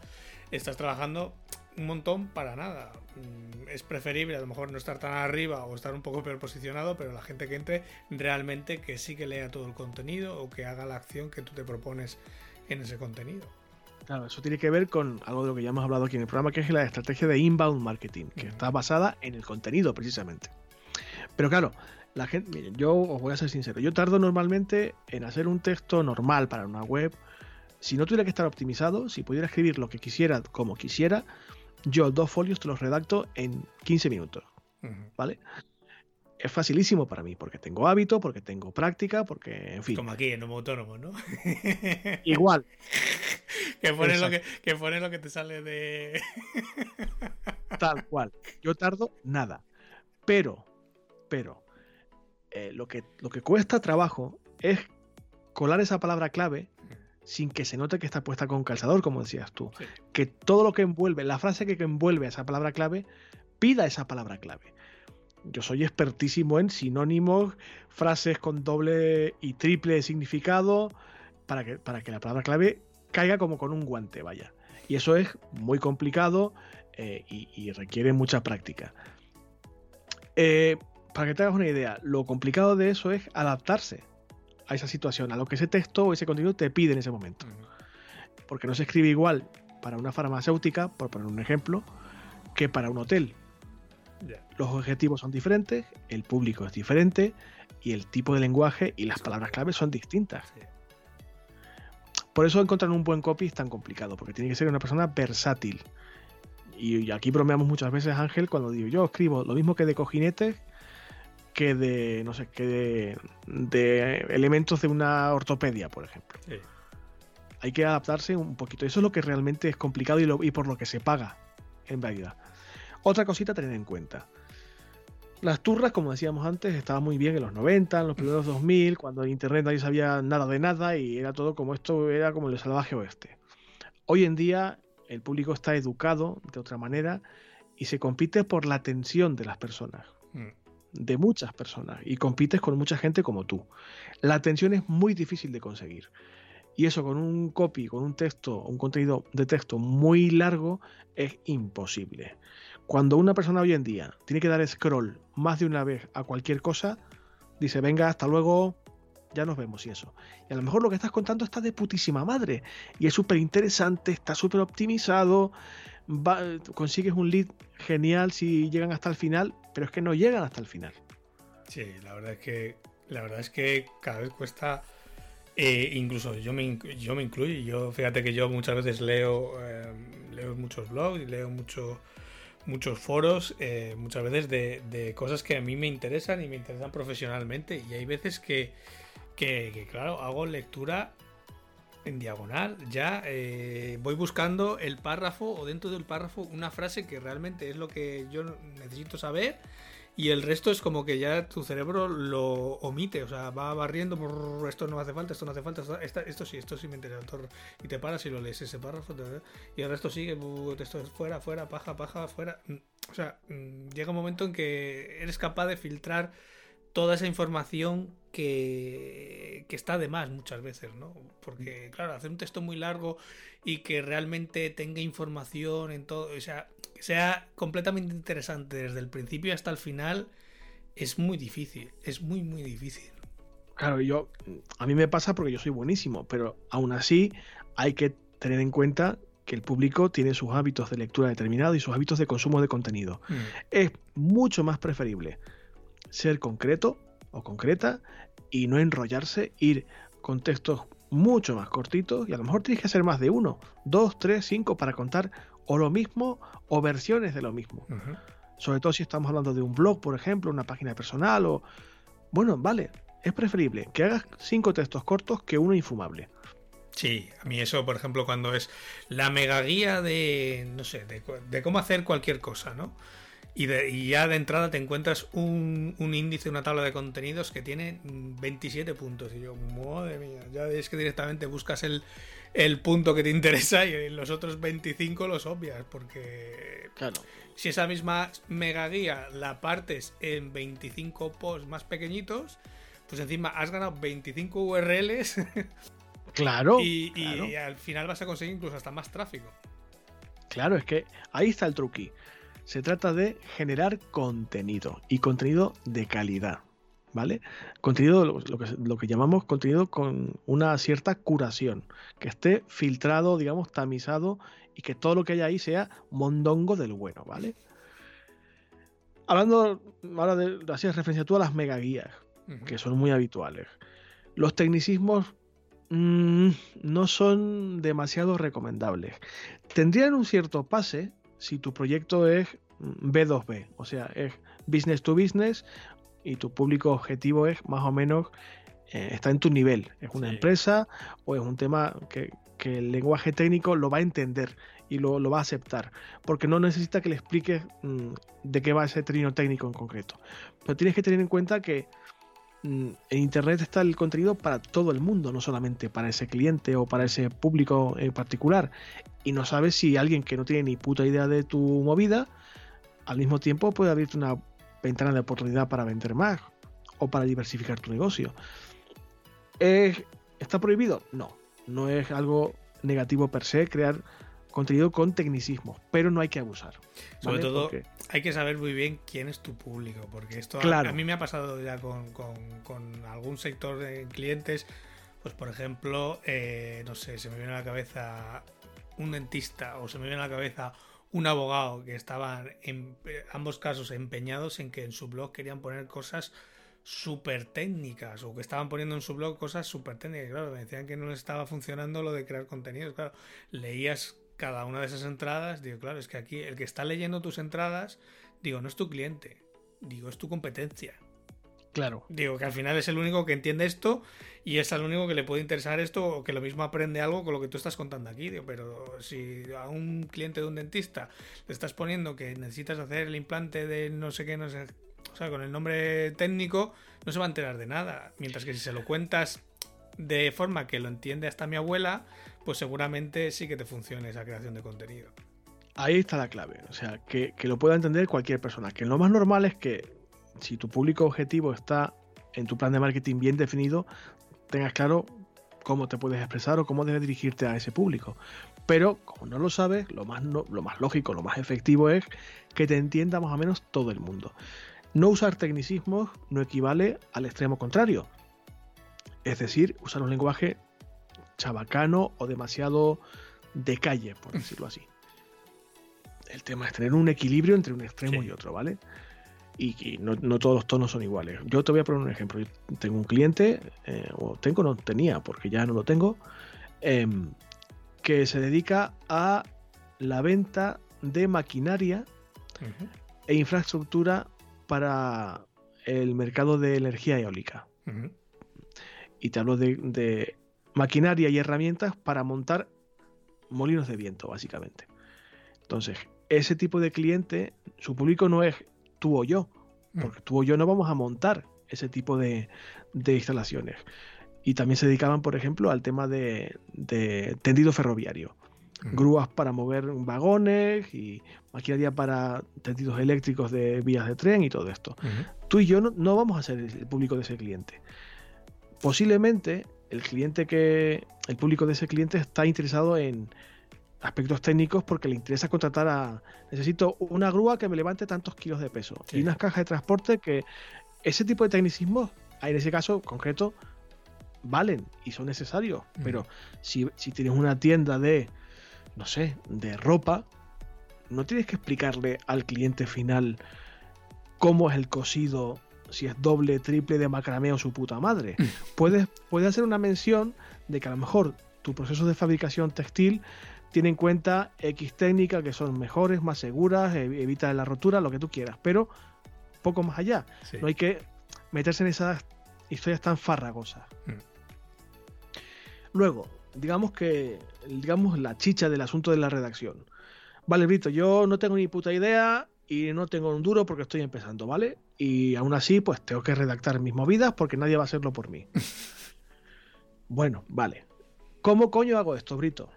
estás trabajando un montón para nada. Mm, es preferible a lo mejor no estar tan arriba o estar un poco peor posicionado, pero la gente que entre realmente que sí que lea todo el contenido o que haga la acción que tú te propones en ese contenido. Claro, eso tiene que ver con algo de lo que ya hemos hablado aquí en el programa, que es la estrategia de inbound marketing, que está basada en el contenido precisamente. Pero claro, la gente, miren, yo os voy a ser sincero, yo tardo normalmente en hacer un texto normal para una web. Si no tuviera que estar optimizado, si pudiera escribir lo que quisiera como quisiera, yo dos folios te los redacto en 15 minutos. ¿Vale? es facilísimo para mí, porque tengo hábito, porque tengo práctica, porque, en fin. Como aquí en Homo Autónomo, ¿no? Igual. que, pones lo que, que lo que te sale de. Tal cual. Yo tardo nada. Pero, pero, eh, lo, que, lo que cuesta trabajo es colar esa palabra clave sin que se note que está puesta con calzador, como decías tú. Que todo lo que envuelve, la frase que envuelve a esa palabra clave, pida esa palabra clave yo soy expertísimo en sinónimos, frases con doble y triple significado, para que, para que la palabra clave caiga como con un guante, vaya. Y eso es muy complicado eh, y, requiere mucha práctica. Eh, para que te hagas una idea, lo complicado de eso es adaptarse a esa situación, a lo que ese texto o ese contenido te pide en ese momento. Porque no se escribe igual para una farmacéutica, por poner un ejemplo, que para un hotel. Los objetivos son diferentes, el público es diferente y el tipo de lenguaje y las palabras clave son distintas. Por eso encontrar un buen copy es tan complicado, porque tiene que ser una persona versátil. Y aquí bromeamos muchas veces, Ángel, cuando digo yo escribo lo mismo que de cojinetes que de, no sé, que de, elementos de una ortopedia, por ejemplo. hay que adaptarse un poquito. Eso es lo que realmente es complicado y, y por lo que se paga, en realidad. Otra cosita a tener en cuenta. Las turras, como decíamos antes, estaban muy bien en los 90, en los primeros 2000, cuando en Internet nadie sabía nada de nada y era todo como esto, era como el salvaje oeste. Hoy en día el público está educado de otra manera y se compite por la atención de las personas, mm. De muchas personas, y compites con mucha gente como tú. La atención es muy difícil de conseguir. Y eso con un copy, con un texto, un contenido de texto muy largo, es imposible. Cuando una persona hoy en día tiene que dar scroll más de una vez a cualquier cosa, dice, venga, hasta luego, ya nos vemos y eso. Y a lo mejor lo que estás contando está de putísima madre. Y es súper interesante, está súper optimizado, consigues un lead genial si llegan hasta el final, pero es que no llegan hasta el final. Sí, la verdad es que, la verdad es que cada vez cuesta... Eh, incluso yo me, yo me incluyo, yo fíjate que yo muchas veces leo, eh, leo muchos blogs y leo mucho, muchos foros, eh, muchas veces de, cosas que a mí me interesan y me interesan profesionalmente. Y hay veces que, que, claro, hago lectura en diagonal. Ya eh, voy buscando el párrafo o dentro del párrafo una frase que realmente es lo que yo necesito saber y el resto es como que ya tu cerebro lo omite, o sea, va barriendo, esto no hace falta, esto no hace falta, esto, sí, esto sí me interesa, y te paras y lo lees ese párrafo, y el resto sigue, esto es fuera, fuera, paja, paja, fuera. Mm, o sea, mm, llega un momento en que eres capaz de filtrar toda esa información que, que, está de más muchas veces, ¿no? Porque, claro, hacer un texto muy largo y que realmente tenga información en todo, o sea, sea completamente interesante desde el principio hasta el final, es muy difícil, es muy, muy difícil. Claro, yo, a mí me pasa porque yo soy buenísimo, pero aún así hay que tener en cuenta que el público tiene sus hábitos de lectura determinados y sus hábitos de consumo de contenido. Mm. Es mucho más preferible ser concreto o concreta y no enrollarse, ir con textos mucho más cortitos y a lo mejor tienes que hacer más de uno, dos, tres, cinco para contar o lo mismo o versiones de lo mismo. Sobre todo si estamos hablando de un blog, por ejemplo, una página personal o... Bueno, vale, es preferible que hagas cinco textos cortos que uno infumable. Sí, a mí eso, por ejemplo, cuando es la mega guía de, no sé, de, cómo hacer cualquier cosa, ¿no? Y, y, ya de entrada te encuentras un, un, índice, una tabla de contenidos que tiene 27 puntos. Y yo, madre mía, ya es que directamente buscas el, el punto que te interesa y los otros 25 los obvias, porque claro. si esa misma mega guía la partes en 25 posts más pequeñitos, pues encima has ganado 25 URLs. Claro y, y al final vas a conseguir incluso hasta más tráfico. Claro, es que ahí está el truqui. Se trata de generar contenido y contenido de calidad. ¿vale? Contenido, lo, que, lo que llamamos contenido con una cierta curación, que esté filtrado, digamos, tamizado y que todo lo que haya ahí sea mondongo del bueno, ¿vale? Hablando ahora de, así referencia tú a las megaguías, que son muy habituales. Los tecnicismos mm, no son demasiado recomendables. Tendrían un cierto pase si tu proyecto es B2B, o sea, es business to business y tu público objetivo es más o menos eh, está en tu nivel. Es una empresa o es un tema que, el lenguaje técnico lo va a entender y lo, va a aceptar. Porque no necesita que le expliques mm, de qué va ese término técnico en concreto. Pero tienes que tener en cuenta que mm, en Internet está el contenido para todo el mundo, no solamente para ese cliente o para ese público en particular. Y no sabes si alguien que no tiene ni puta idea de tu movida, al mismo tiempo puede abrirte una ventana de oportunidad para vender más o para diversificar tu negocio. ¿Está prohibido? No, no es algo negativo per se crear contenido con tecnicismo, pero no hay que abusar. Sobre todo hay que saber muy bien quién es tu público, porque esto a, mí me ha pasado ya con, algún sector de clientes, pues por ejemplo, eh, no sé, se me viene a la cabeza un dentista o se me viene a la cabeza un abogado que estaban en ambos casos empeñados en que en su blog querían poner cosas súper técnicas o que estaban poniendo en su blog cosas súper técnicas. Claro, me decían que no les estaba funcionando lo de crear contenidos. Claro, leías cada una de esas entradas, digo, claro, es que aquí el que está leyendo tus entradas, digo, no es tu cliente, digo, es tu competencia. Claro. Digo que al final es el único que entiende esto y es el único que le puede interesar esto o que lo mismo aprende algo con lo que tú estás contando aquí. Digo, pero si a un cliente de un dentista le estás poniendo que necesitas hacer el implante de no sé qué, no sé, o sea, con el nombre técnico, no se va a enterar de nada. Mientras que si se lo cuentas de forma que lo entiende hasta mi abuela, pues seguramente sí que te funcione esa creación de contenido. Ahí está la clave, o sea, que, lo pueda entender cualquier persona. Que lo más normal es que si tu público objetivo está en tu plan de marketing bien definido, tengas claro cómo te puedes expresar o cómo debes dirigirte a ese público. Pero como no lo sabes, lo más, lo más lógico, lo más efectivo es que te entienda más o menos todo el mundo. No usar tecnicismos no equivale al extremo contrario. Es decir, usar un lenguaje chabacano o demasiado de calle, por decirlo así. El tema es tener un equilibrio entre un extremo Sí. y otro, ¿vale? Y, y no, no todos los tonos son iguales. Yo te voy a poner un ejemplo. Yo tengo un cliente, eh, o tengo, no tenía, porque ya no lo tengo, em, que se dedica a la venta de maquinaria e infraestructura para el mercado de energía eólica. Y te hablo de, de maquinaria y herramientas para montar molinos de viento, básicamente. Entonces, ese tipo de cliente, su público no es tú o yo, porque tú o yo no vamos a montar ese tipo de, de instalaciones. Y también se dedicaban, por ejemplo, al tema de, de tendido ferroviario. Ujú. Grúas para mover vagones y maquinaria para tendidos eléctricos de vías de tren y todo esto. Tú y yo no, no vamos a ser el público de ese cliente. Posiblemente el cliente que. el público de ese cliente está interesado en aspectos técnicos porque le interesa contratar a. Necesito una grúa que me levante tantos kilos de peso. Sí. Y unas cajas de transporte que. Ese tipo de tecnicismos, en ese caso concreto, valen y son necesarios. Ujú. Pero si, si tienes una tienda de. no sé, de ropa, no tienes que explicarle al cliente final cómo es el cosido, si es doble, triple de macramé o su puta madre. Puedes, puedes hacer una mención de que a lo mejor tu proceso de fabricación textil tiene en cuenta X técnicas que son mejores, más seguras, ev- evita la rotura, lo que tú quieras, pero poco más allá. Sí. No hay que meterse en esas historias tan farragosas. Mm. Luego, digamos que, digamos la chicha del asunto de la redacción. Vale, Brito, yo no tengo ni puta idea y no tengo un duro porque estoy empezando, ¿vale? Y aún así, pues tengo que redactar mis movidas porque nadie va a hacerlo por mí. bueno, vale. ¿Cómo coño hago esto, Brito?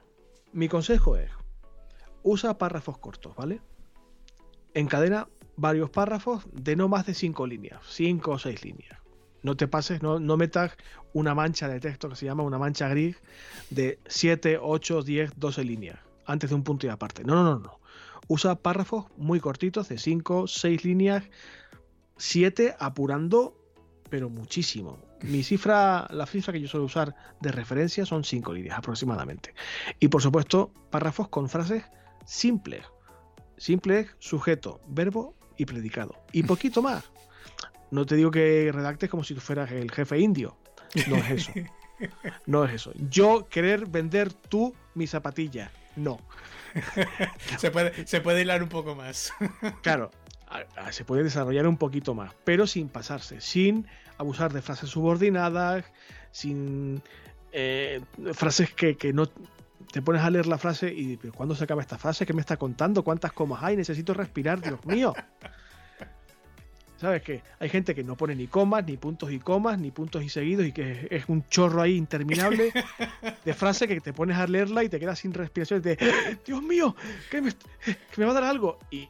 Mi consejo es, usa párrafos cortos, ¿vale? Encadena varios párrafos de no más de cinco líneas, cinco o seis líneas. No te pases, no, no metas una mancha de texto que se llama una mancha gris de 7, 8, 10, 12 líneas antes de un punto y aparte. No, no, no, no. Usa párrafos muy cortitos de 5, 6 líneas, 7 apurando, pero muchísimo. Mi cifra, la cifra que yo suelo usar de referencia son 5 líneas aproximadamente. Y por supuesto, párrafos con frases simples. Simples, sujeto, verbo y predicado. Y poquito más. No te digo que redactes como si tú fueras el jefe indio. No es eso. No es eso. Yo querer vender tú mi zapatilla. No. Se puede, se puede hilar un poco más. Claro, a- a- se puede desarrollar un poquito más, pero sin pasarse, sin abusar de frases subordinadas, sin eh, frases que, que no te pones a leer la frase y ¿pero ¿cuándo se acaba esta frase? ¿Qué me está contando? ¿Cuántas comas hay? Necesito respirar, Dios mío. ¿Sabes qué? Hay gente que no pone ni comas, ni puntos y comas, ni puntos y seguidos, y que es, un chorro ahí interminable de frase que te pones a leerla y te quedas sin respiración. De, Dios mío, que me, que me va a dar algo. Y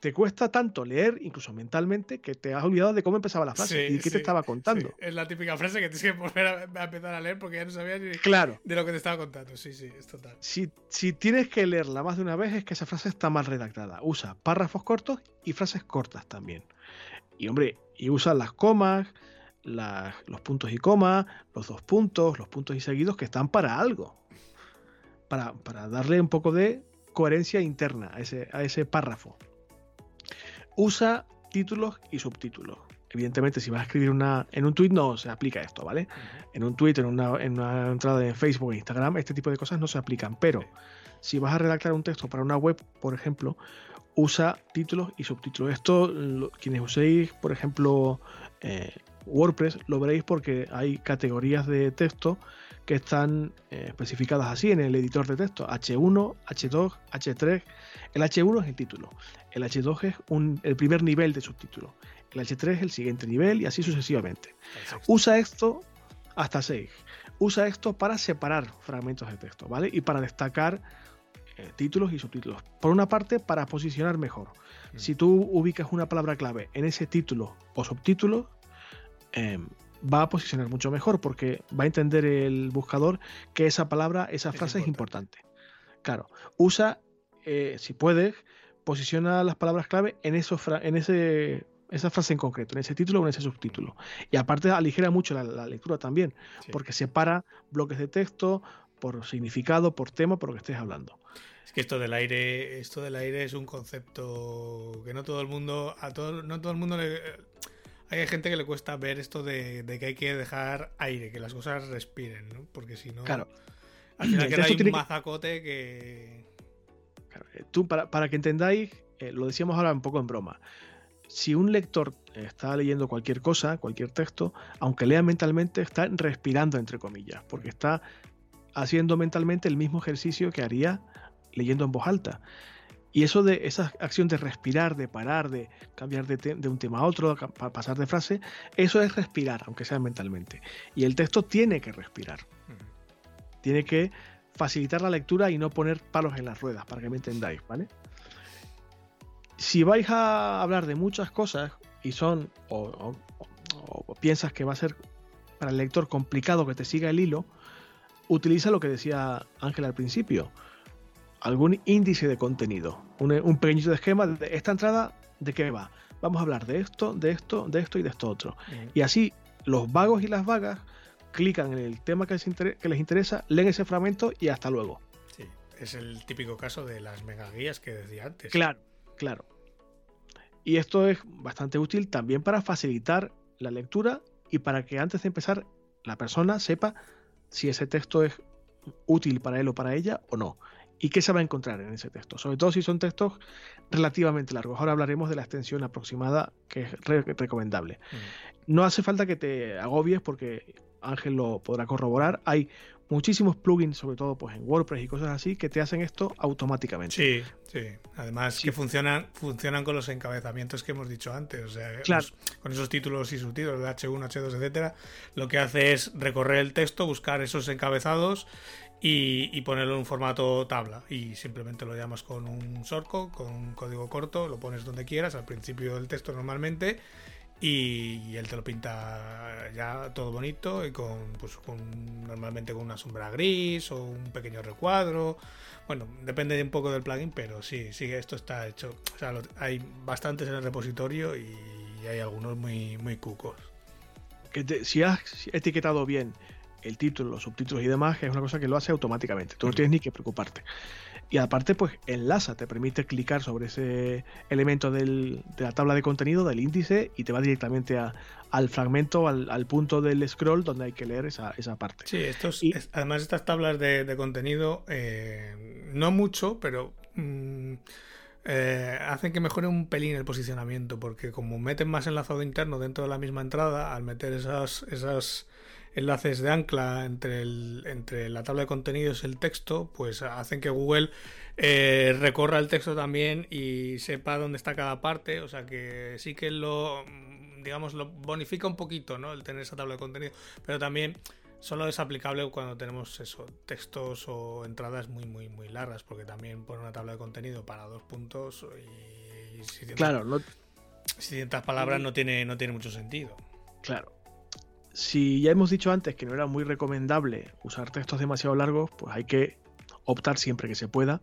te cuesta tanto leer, incluso mentalmente, que te has olvidado de cómo empezaba la frase Sí, y qué sí, te estaba contando. sí. Es la típica frase que tienes que volver a, a empezar a leer porque ya no sabías ni Claro, de lo que te estaba contando. Sí, sí, es total. si, si tienes que leerla más de una vez es que esa frase está mal redactada. Usa párrafos cortos y frases cortas también. Y hombre, y usa las comas, las- los puntos y comas, los dos puntos, los puntos y seguidos que están para algo. Para, para darle un poco de coherencia interna a ese, a ese párrafo. Usa títulos y subtítulos. Evidentemente, si vas a escribir una, en un tweet no se aplica esto, ¿vale? En un tweet, en una, en una entrada de Facebook e Instagram, este tipo de cosas no se aplican. Pero si vas a redactar un texto para una web, por ejemplo, usa títulos y subtítulos. Esto, lo- quienes uséis, por ejemplo, eh, WordPress, lo veréis porque hay categorías de texto que están eh, especificadas así en el editor de texto. H1, H2, H3. El H1 es el título. El H2 es el primer nivel de subtítulo. El H3 es el siguiente nivel y así sucesivamente. Usa esto hasta 6. Usa esto para separar fragmentos de texto, ¿vale? Y para destacar eh, títulos y subtítulos. Por una parte, para posicionar mejor. Mm. Si tú ubicas una palabra clave en ese título o subtítulo, eh, va a posicionar mucho mejor porque va a entender el buscador que esa palabra, esa frase es importante. Claro, usa, eh, si puedes, posiciona las palabras clave en, eso, en ese, esa frase en concreto, en ese título o en ese subtítulo. Y aparte aligera mucho la, lectura también, porque separa bloques de texto por significado, por tema, por lo que estés hablando. Es que esto del aire, esto del aire es un concepto que no todo el mundo, a todo, no todo el mundo le, hay gente que le cuesta ver esto de, que hay que dejar aire, que las cosas respiren, ¿no? Porque si no. Claro. Al final queda un mazacote que. Claro, eh, tú, para, para que entendáis, eh, lo decíamos ahora un poco en broma. Si un lector está leyendo cualquier cosa, cualquier texto, aunque lea mentalmente, está respirando, entre comillas, porque está haciendo mentalmente el mismo ejercicio que haría leyendo en voz alta. Y eso de esa acción de respirar, de parar, de cambiar de, un tema a otro, pasar de frase, eso es respirar, aunque sea mentalmente. Y el texto tiene que respirar. Tiene que facilitar la lectura y no poner palos en las ruedas, para que me entendáis, ¿vale? Si vais a hablar de muchas cosas y son, o piensas que va a ser para el lector complicado que te siga el hilo, utiliza lo que decía Ángel al principio algún índice de contenido, un, un pequeñito esquema de esta entrada, ¿de qué va? Vamos a hablar de esto, de esto, de esto y de esto otro. Y así los vagos y las vagas clican en el tema que les, interesa, leen ese fragmento y hasta luego. Sí, es el típico caso de las megaguías que decía antes. Claro, claro. Y esto es bastante útil también para facilitar la lectura y para que antes de empezar la persona sepa si ese texto es útil para él o para ella o no y qué se va a encontrar en ese texto, sobre todo si son textos relativamente largos. Ahora hablaremos de la extensión aproximada que es recomendable. Mm. No hace falta que te agobies porque Ángel lo podrá corroborar. Hay muchísimos plugins, sobre todo pues en WordPress y cosas así, que te hacen esto automáticamente. Sí, sí. Además que funcionan, funcionan con los encabezamientos que hemos dicho antes. O sea, con esos títulos y subtítulos de H1, H2, etcétera, lo que hace es recorrer el texto, buscar esos encabezados y, ponerlo en un formato tabla. Y simplemente lo llamas con un shortcode, con un código corto, lo pones donde quieras, al principio del texto normalmente, y, él te lo pinta ya todo bonito y con, pues, con normalmente con una sombra gris o un pequeño recuadro. Bueno, depende un poco del plugin, pero sí, sí, esto está hecho. O sea, hay bastantes en el repositorio y hay algunos muy, muy cucos. Que si has etiquetado bien el título, los subtítulos y demás, es una cosa que lo hace automáticamente. Tú no tienes ni que preocuparte. Y aparte, pues enlaza, te permite clicar sobre ese elemento de la tabla de contenido, del índice, y te va directamente al fragmento, al, punto del scroll donde hay que leer esa, parte. Sí, estos, además estas tablas de, contenido, eh, no mucho, pero... Mm, eh, hacen que mejore un pelín el posicionamiento, porque como meten más enlazado interno dentro de la misma entrada, al meter esas, esas enlaces de ancla entre, el, entre la tabla de contenidos y el texto, pues hacen que Google eh, recorra el texto también y sepa dónde está cada parte. O sea que sí que lo, digamos, lo bonifica un poquito, ¿no? El tener esa tabla de contenido. Pero también solo es aplicable cuando tenemos eso, textos o entradas muy, muy, muy largas, porque también pone una tabla de contenido para dos puntos y, si claro, no... palabras no tiene, no tiene mucho sentido. Claro si ya hemos dicho antes que no era muy recomendable usar textos demasiado largos, pues hay que optar siempre que se pueda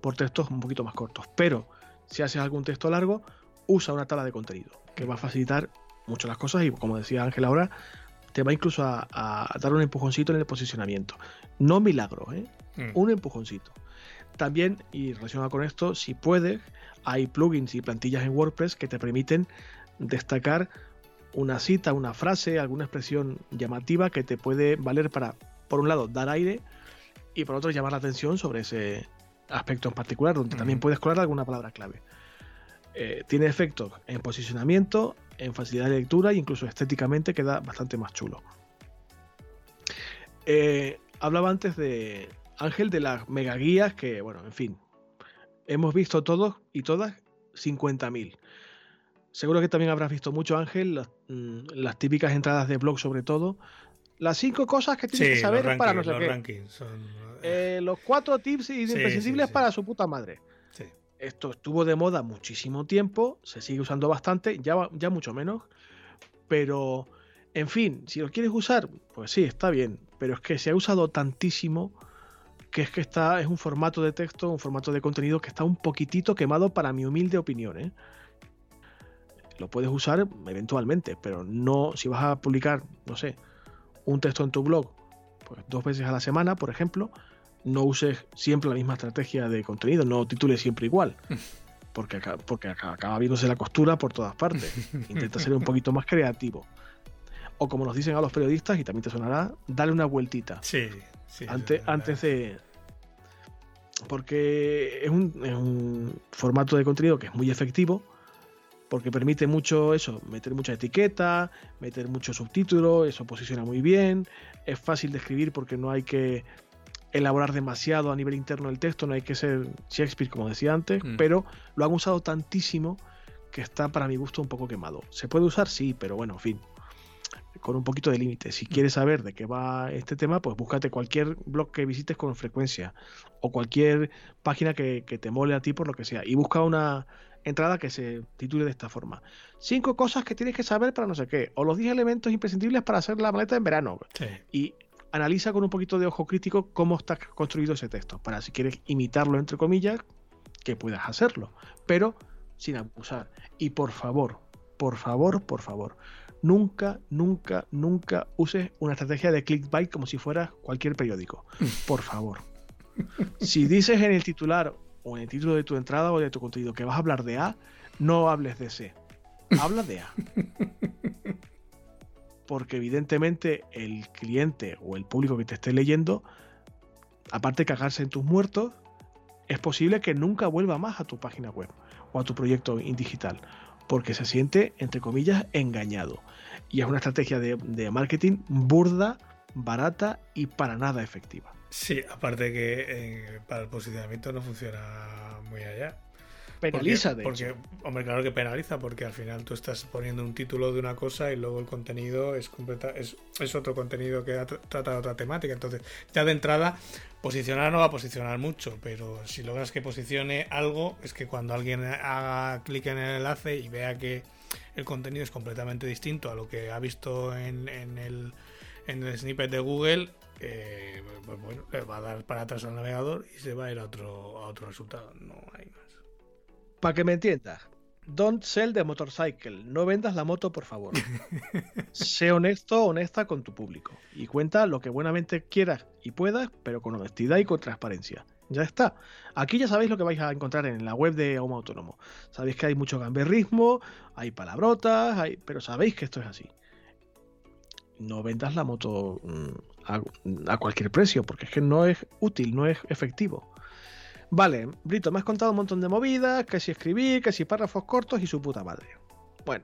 por textos un poquito más cortos. Pero si haces algún texto largo, usa una tabla de contenido, que va a facilitar mucho las cosas y como decía Ángel ahora, te va incluso a, dar un empujoncito en el posicionamiento. No milagro, ¿eh? Mm. un empujoncito. También, y relacionado con esto, si puedes, hay plugins y plantillas en WordPress que te permiten destacar una cita, una frase, alguna expresión llamativa que te puede valer para, por un lado, dar aire y por otro, llamar la atención sobre ese aspecto en particular, donde también puedes colar alguna palabra clave. Eh, tiene efectos en posicionamiento, en facilidad de lectura e incluso estéticamente queda bastante más chulo. Eh, hablaba antes de Ángel de las mega guías que, bueno, en fin, hemos visto todos y todas 50.000. Seguro que también habrás visto mucho, Ángel, mm, las, típicas entradas de blog sobre todo. Las cinco cosas que tienes que saber para no sé qué. Eh, los cuatro tips imprescindibles para su puta madre. Esto estuvo de moda muchísimo tiempo, se sigue usando bastante, ya, ya mucho menos. Pero, en fin, si lo quieres usar, pues sí, está bien. Pero es que se ha usado tantísimo que es que está, es un formato de texto, un formato de contenido que está un poquitito quemado para mi humilde opinión. ¿eh? Lo puedes usar eventualmente, pero no si vas a publicar, no sé, un texto en tu blog, pues dos veces a la semana, por ejemplo, no uses siempre la misma estrategia de contenido, no titules siempre igual. Porque, porque acaba viéndose la costura por todas partes. Intenta ser un poquito más creativo. O como nos dicen a los periodistas, y también te sonará, dale una vueltita. Sí, sí. Antes, antes de. Porque es un, es un formato de contenido que es muy efectivo, porque permite mucho eso, meter mucha etiqueta, meter mucho subtítulo, eso posiciona muy bien, es fácil de escribir porque no hay que elaborar demasiado a nivel interno el texto, no hay que ser Shakespeare como decía antes, mm. pero lo han usado tantísimo que está para mi gusto un poco quemado. ¿Se puede usar? Sí, pero bueno, en fin, con un poquito de límite. Si mm. quieres saber de qué va este tema, pues búscate cualquier blog que visites con frecuencia o cualquier página que, que te mole a ti por lo que sea y busca una entrada que se titule de esta forma. Cinco cosas que tienes que saber para no sé qué. O los 10 elementos imprescindibles para hacer la maleta en verano. Y analiza con un poquito de ojo crítico cómo está construido ese texto, para si quieres imitarlo, entre comillas, que puedas hacerlo, pero sin abusar. Y por favor, por favor, por favor, nunca, nunca, nunca uses una estrategia de clickbait como si fuera cualquier periódico. Por favor. Si dices en el titular o en el título de tu entrada o de tu contenido que vas a hablar de A, no hables de C. Habla de A porque evidentemente el cliente o el público que te esté leyendo, aparte de cagarse en tus muertos, es posible que nunca vuelva más a tu página web o a tu proyecto digital, porque se siente, entre comillas, engañado. Y es una estrategia de, marketing burda, barata y para nada efectiva. Sí, aparte que eh, para el posicionamiento no funciona muy allá. Penaliza, porque, hombre, claro que penaliza, porque al final tú estás poniendo un título de una cosa y luego el contenido es completa, es, es otro contenido que trata de otra temática. Entonces, ya de entrada, posicionar no va a posicionar mucho, pero si logras que posicione algo, es que cuando alguien haga clic en el enlace y vea que el contenido es completamente distinto a lo que ha visto en, el, en el snippet de Google, eh, pues bueno, le va a dar para atrás al navegador y se va a ir a otro, a otro resultado. No hay más. Para que me entiendas, don't sell the motorcycle. No vendas la moto, por favor. sé honesto, honesta con tu público. Y cuenta lo que buenamente quieras y puedas, pero con honestidad y con transparencia. Ya está. Aquí ya sabéis lo que vais a encontrar en la web de Homo Autónomo. Sabéis que hay mucho gamberrismo, hay palabrotas, hay... pero sabéis que esto es así. No vendas la moto a cualquier precio, porque es que no es útil, no es efectivo. Vale, Brito, me has contado un montón de movidas, que si escribir, que si párrafos cortos y su puta madre. Bueno,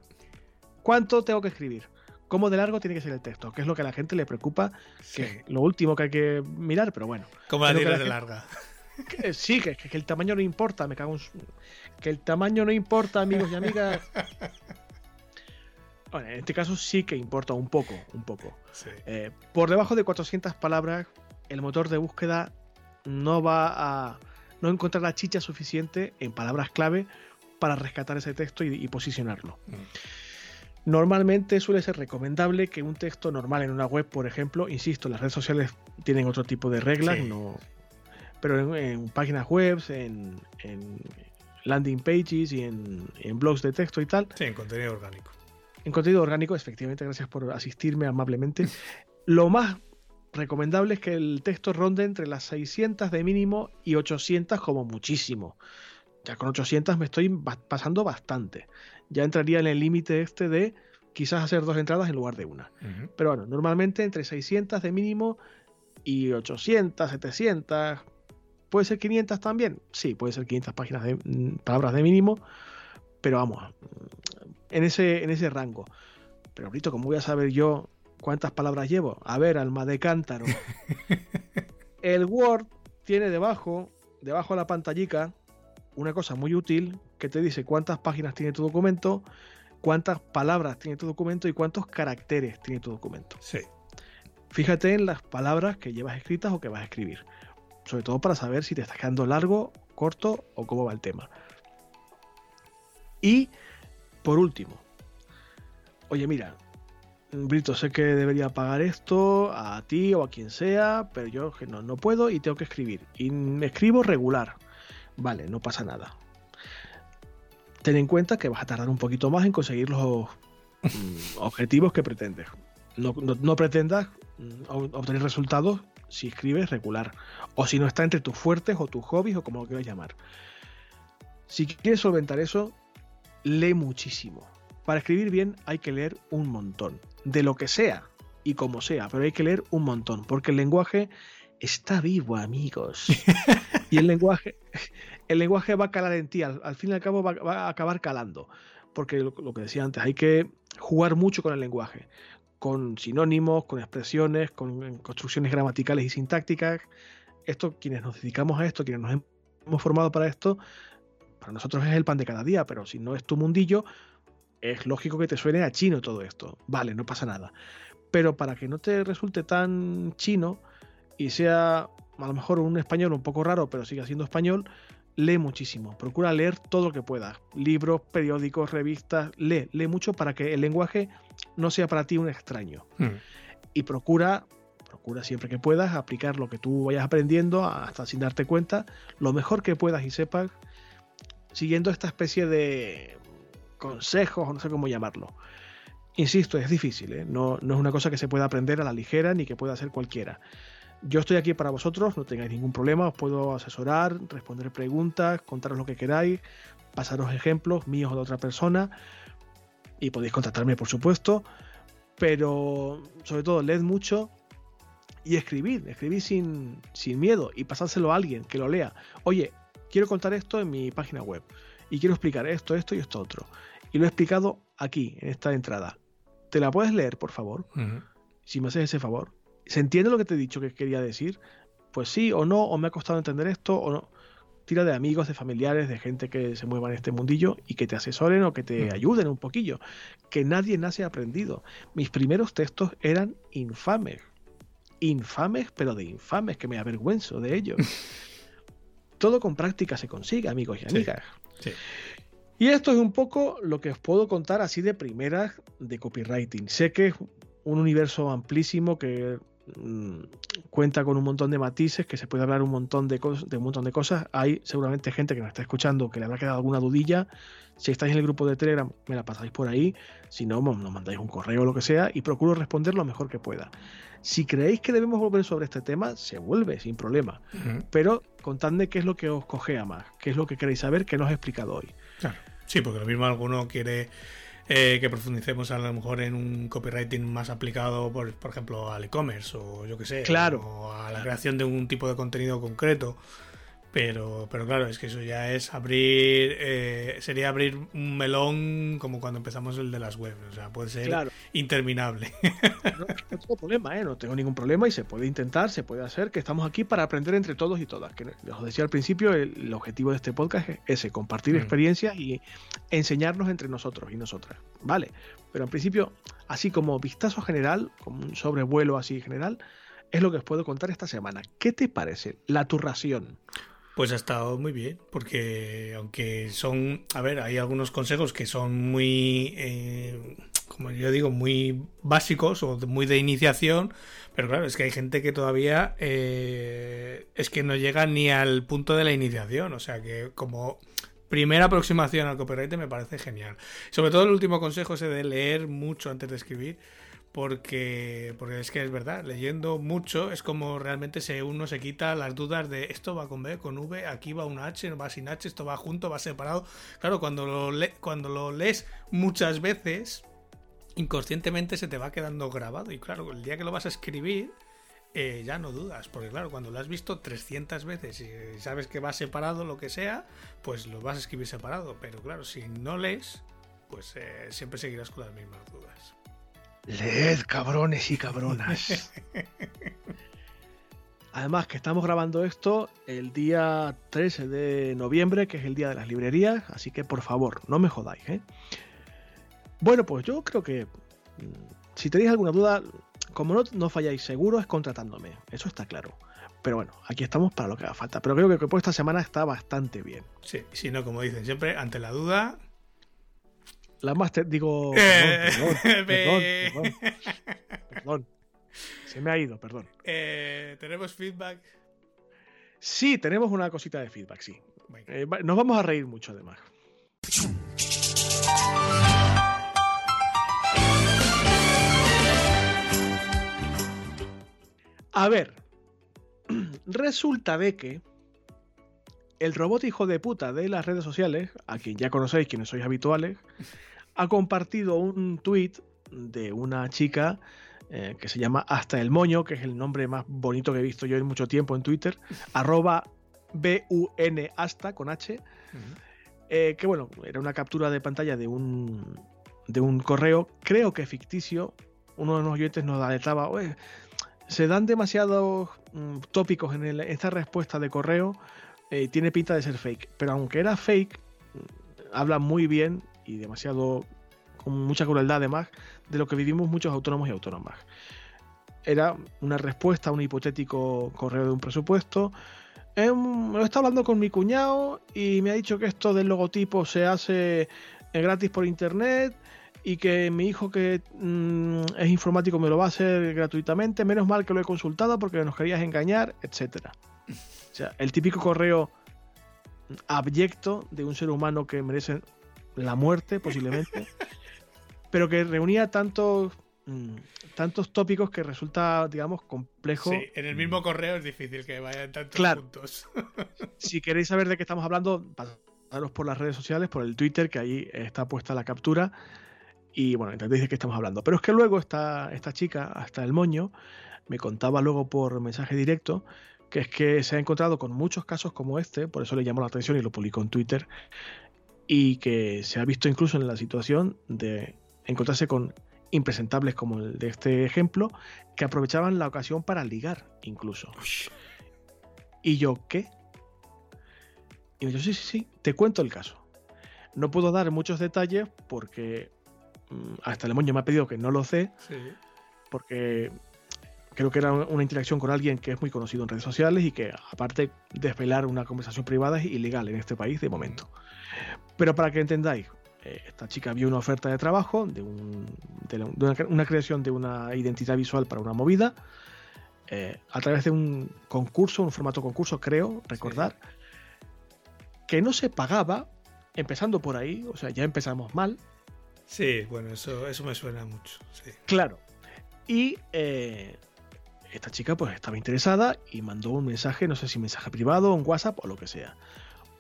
¿cuánto tengo que escribir? ¿Cómo de largo tiene que ser el texto? Que es lo que a la gente le preocupa, que lo último que hay que mirar, pero bueno. ¿Cómo la tienes de larga? sí, que, que, el tamaño no importa, me cago en... Que el tamaño no importa, amigos y amigas. Bueno, en este caso sí que importa un poco, un poco. Eh, por debajo de 400 palabras, el motor de búsqueda no va a no encontrar la chicha suficiente en palabras clave para rescatar ese texto y, posicionarlo. Mm. Normalmente suele ser recomendable que un texto normal en una web, por ejemplo, insisto, las redes sociales tienen otro tipo de reglas, no, pero en, páginas web, en, landing pages y en, blogs de texto y tal. Sí, en contenido orgánico. En contenido orgánico, efectivamente, gracias por asistirme amablemente. Lo más recomendable es que el texto ronde entre las 600 de mínimo y 800 como muchísimo. Ya con 800 me estoy pasando bastante. Ya entraría en el límite este de quizás hacer dos entradas en lugar de una. Pero bueno, normalmente entre 600 de mínimo y 800, 700, puede ser 500 también. Sí, puede ser 500 páginas de mm, palabras de mínimo. pero vamos, en ese, en ese rango. Pero, Brito, ¿cómo voy a saber yo cuántas palabras llevo? A ver, alma de cántaro. El Word tiene debajo, debajo de la pantallica, una cosa muy útil que te dice cuántas páginas tiene tu documento, cuántas palabras tiene tu documento y cuántos caracteres tiene tu documento. Sí. Fíjate en las palabras que llevas escritas o que vas a escribir. Sobre todo para saber si te estás quedando largo, corto o cómo va el tema. Y por último, oye, mira, Brito, sé que debería pagar esto a ti o a quien sea, pero yo no, no puedo y tengo que escribir. Y me escribo regular. Vale, no pasa nada. Ten en cuenta que vas a tardar un poquito más en conseguir los mm, objetivos que pretendes. No, no pretendas mm, obtener resultados si escribes regular. O si no está entre tus fuertes o tus hobbies o como lo quieras llamar. Si quieres solventar eso, lee muchísimo. Para escribir bien hay que leer un montón. De lo que sea y como sea, pero hay que leer un montón. Porque el lenguaje está vivo, amigos. y el lenguaje, el lenguaje va a calar en ti. Al, fin y al cabo va, a acabar calando. Porque lo, lo que decía antes, hay que jugar mucho con el lenguaje con sinónimos, con expresiones, con construcciones gramaticales y sintácticas. Esto, quienes nos dedicamos a esto, quienes nos hemos formado para esto, para nosotros es el pan de cada día, pero si no es tu mundillo, es lógico que te suene a chino todo esto. Vale, no pasa nada. Pero para que no te resulte tan chino y sea a lo mejor un español un poco raro, pero siga siendo español, lee muchísimo. Procura leer todo lo que puedas. Libros, periódicos, revistas. Lee, lee mucho para que el lenguaje no sea para ti un extraño. Hmm. Y procura, procura siempre que puedas aplicar lo que tú vayas aprendiendo hasta sin darte cuenta, lo mejor que puedas y sepas, siguiendo esta especie de consejos no sé cómo llamarlo. Insisto, es difícil, ¿eh? no, no es una cosa que se pueda aprender a la ligera ni que pueda hacer cualquiera. Yo estoy aquí para vosotros, no tengáis ningún problema, os puedo asesorar, responder preguntas, contaros lo que queráis, pasaros ejemplos míos o de otra persona y podéis contactarme por supuesto, pero sobre todo leed mucho y escribid, escribid sin, sin miedo y pasárselo a alguien que lo lea. Oye, quiero contar esto en mi página web y quiero explicar esto, esto y esto otro. Y lo he explicado aquí, en esta entrada. ¿Te la puedes leer, por favor? Si me haces ese favor. ¿Se entiende lo que te he dicho que quería decir? Pues sí o no, o me ha costado entender esto o no tira de amigos, de familiares, de gente que se mueva en este mundillo y que te asesoren o que te ayuden un poquillo. Que nadie nace aprendido. Mis primeros textos eran infames. Infames, pero de infames, que me avergüenzo de ellos. Todo con práctica se consigue, amigos y amigas. Y esto es un poco lo que os puedo contar así de primeras de copywriting. Sé que es un universo amplísimo que Mm, cuenta con un montón de matices, que se puede hablar un montón de, de un montón de cosas. Hay seguramente gente que nos está escuchando que le habrá quedado alguna dudilla. Si estáis en el grupo de Telegram, me la pasáis por ahí. Si no, nos mandáis un correo o lo que sea y procuro responder lo mejor que pueda. Si creéis que debemos volver sobre este tema, se vuelve sin problema. Pero contadme qué es lo que os cogea más, qué es lo que queréis saber, que no os he explicado hoy. Sí, porque lo mismo alguno quiere eh, que profundicemos a lo mejor en un copywriting más aplicado, por, por ejemplo, al e-commerce o yo que sé, claro. o a la creación de un tipo de contenido concreto. Pero, pero claro, es que eso ya es abrir, eh, sería abrir un melón como cuando empezamos el de las webs, o sea, puede ser interminable. No, tengo problema, ¿eh? no tengo ningún problema y se puede intentar, se puede hacer, que estamos aquí para aprender entre todos y todas. Que os decía al principio, el, objetivo de este podcast es ese, compartir mm. experiencias y enseñarnos entre nosotros y nosotras, ¿vale? Pero en principio, así como vistazo general, como un sobrevuelo así general, es lo que os puedo contar esta semana. ¿Qué te parece la turración? Pues ha estado muy bien, porque aunque son, a ver, hay algunos consejos que son muy, eh, como yo digo, muy básicos o muy de iniciación, pero claro, es que hay gente que todavía eh, es que no llega ni al punto de la iniciación, o sea que como primera aproximación al copyright me parece genial. Sobre todo el último consejo ese de leer mucho antes de escribir, porque, es que es verdad, leyendo mucho es como realmente se, uno se quita las dudas de esto va con B, con V, aquí va un H, va sin H, esto va junto, va separado. Claro, cuando lo, le, cuando lo lees muchas veces, inconscientemente se te va quedando grabado y claro, el día que lo vas a escribir eh, ya no dudas, porque claro, cuando lo has visto 300 veces y sabes que va separado, lo que sea, pues lo vas a escribir separado. Pero claro, si no lees, pues eh, siempre seguirás con las mismas dudas. Leed, cabrones y cabronas. Además que estamos grabando esto el día 13 de noviembre, que es el día de las librerías, así que por favor, no me jodáis. ¿eh? Bueno, pues yo creo que mm, si tenéis alguna duda, como no, no falláis seguro, es contratándome, eso está claro. Pero bueno, aquí estamos para lo que haga falta. Pero creo que por esta semana está bastante bien. Sí, si no, como dicen siempre, ante la duda, La Master, digo. Eh, Perdón, perdón, perdón, perdón, perdón. Se me ha ido, perdón. eh, tenemos feedback. Sí, tenemos una cosita de feedback, sí. Eh, nos vamos a reír mucho, además. A ver, resulta de que el robot hijo de puta de las redes sociales, a quien ya conocéis, quienes sois habituales, ha compartido un tweet de una chica eh, que se llama Hasta el Moño, que es el nombre más bonito que he visto yo en mucho tiempo en Twitter, arroba B-U-N hasta con H, eh, que bueno, era una captura de pantalla de un, de un correo, creo que ficticio. Uno de los oyentes nos alertaba, "Oye, se dan demasiados mm, tópicos en el- esta respuesta de correo, eh, tiene pinta de ser fake. Pero aunque era fake, mm, habla muy bien y demasiado, con mucha crueldad además, de lo que vivimos muchos autónomos y autónomas. Era una respuesta a un hipotético correo de un presupuesto. Em, lo está hablando con mi cuñado y me ha dicho que esto del logotipo se hace eh, gratis por internet y que mi hijo que mm, es informático me lo va a hacer gratuitamente. Menos mal que lo he consultado porque nos querías engañar, etcétera. Sea, el típico correo abyecto de un ser humano que merece la muerte posiblemente, pero que reunía tantos mm, tantos tópicos que resulta, digamos, complejo. Sí, en el mismo correo es difícil que vayan tantos Claro. puntos. Si queréis saber de qué estamos hablando, pasaros por las redes sociales, por el Twitter, que ahí está puesta la captura. Y bueno, entendéis de qué estamos hablando. Pero es que luego esta, esta chica, hasta el moño, me contaba luego por mensaje directo que es que se ha encontrado con muchos casos como este, por eso le llamó la atención y lo publicó en Twitter, y que se ha visto incluso en la situación de encontrarse con impresentables como el de este ejemplo, que aprovechaban la ocasión para ligar incluso. Y yo, ¿qué? Y me dijo, sí, sí, sí, te cuento el caso. No puedo dar muchos detalles porque mm, hasta el moño me ha pedido que no lo sé, Sí. porque creo que era una interacción con alguien que es muy conocido en redes sociales y que aparte desvelar una conversación privada es ilegal en este país de momento. Pero para que entendáis, eh, esta chica vio una oferta de trabajo, de, un- de la- de una, una creación de una identidad visual para una movida, eh, a través de un concurso, un formato concurso, creo, recordar, que no se pagaba, empezando por ahí, o sea, ya empezamos mal, Sí, bueno, eso, eso me suena mucho. Sí. Claro. Y eh, esta chica pues estaba interesada y mandó un mensaje, no sé si mensaje privado, un WhatsApp o lo que sea.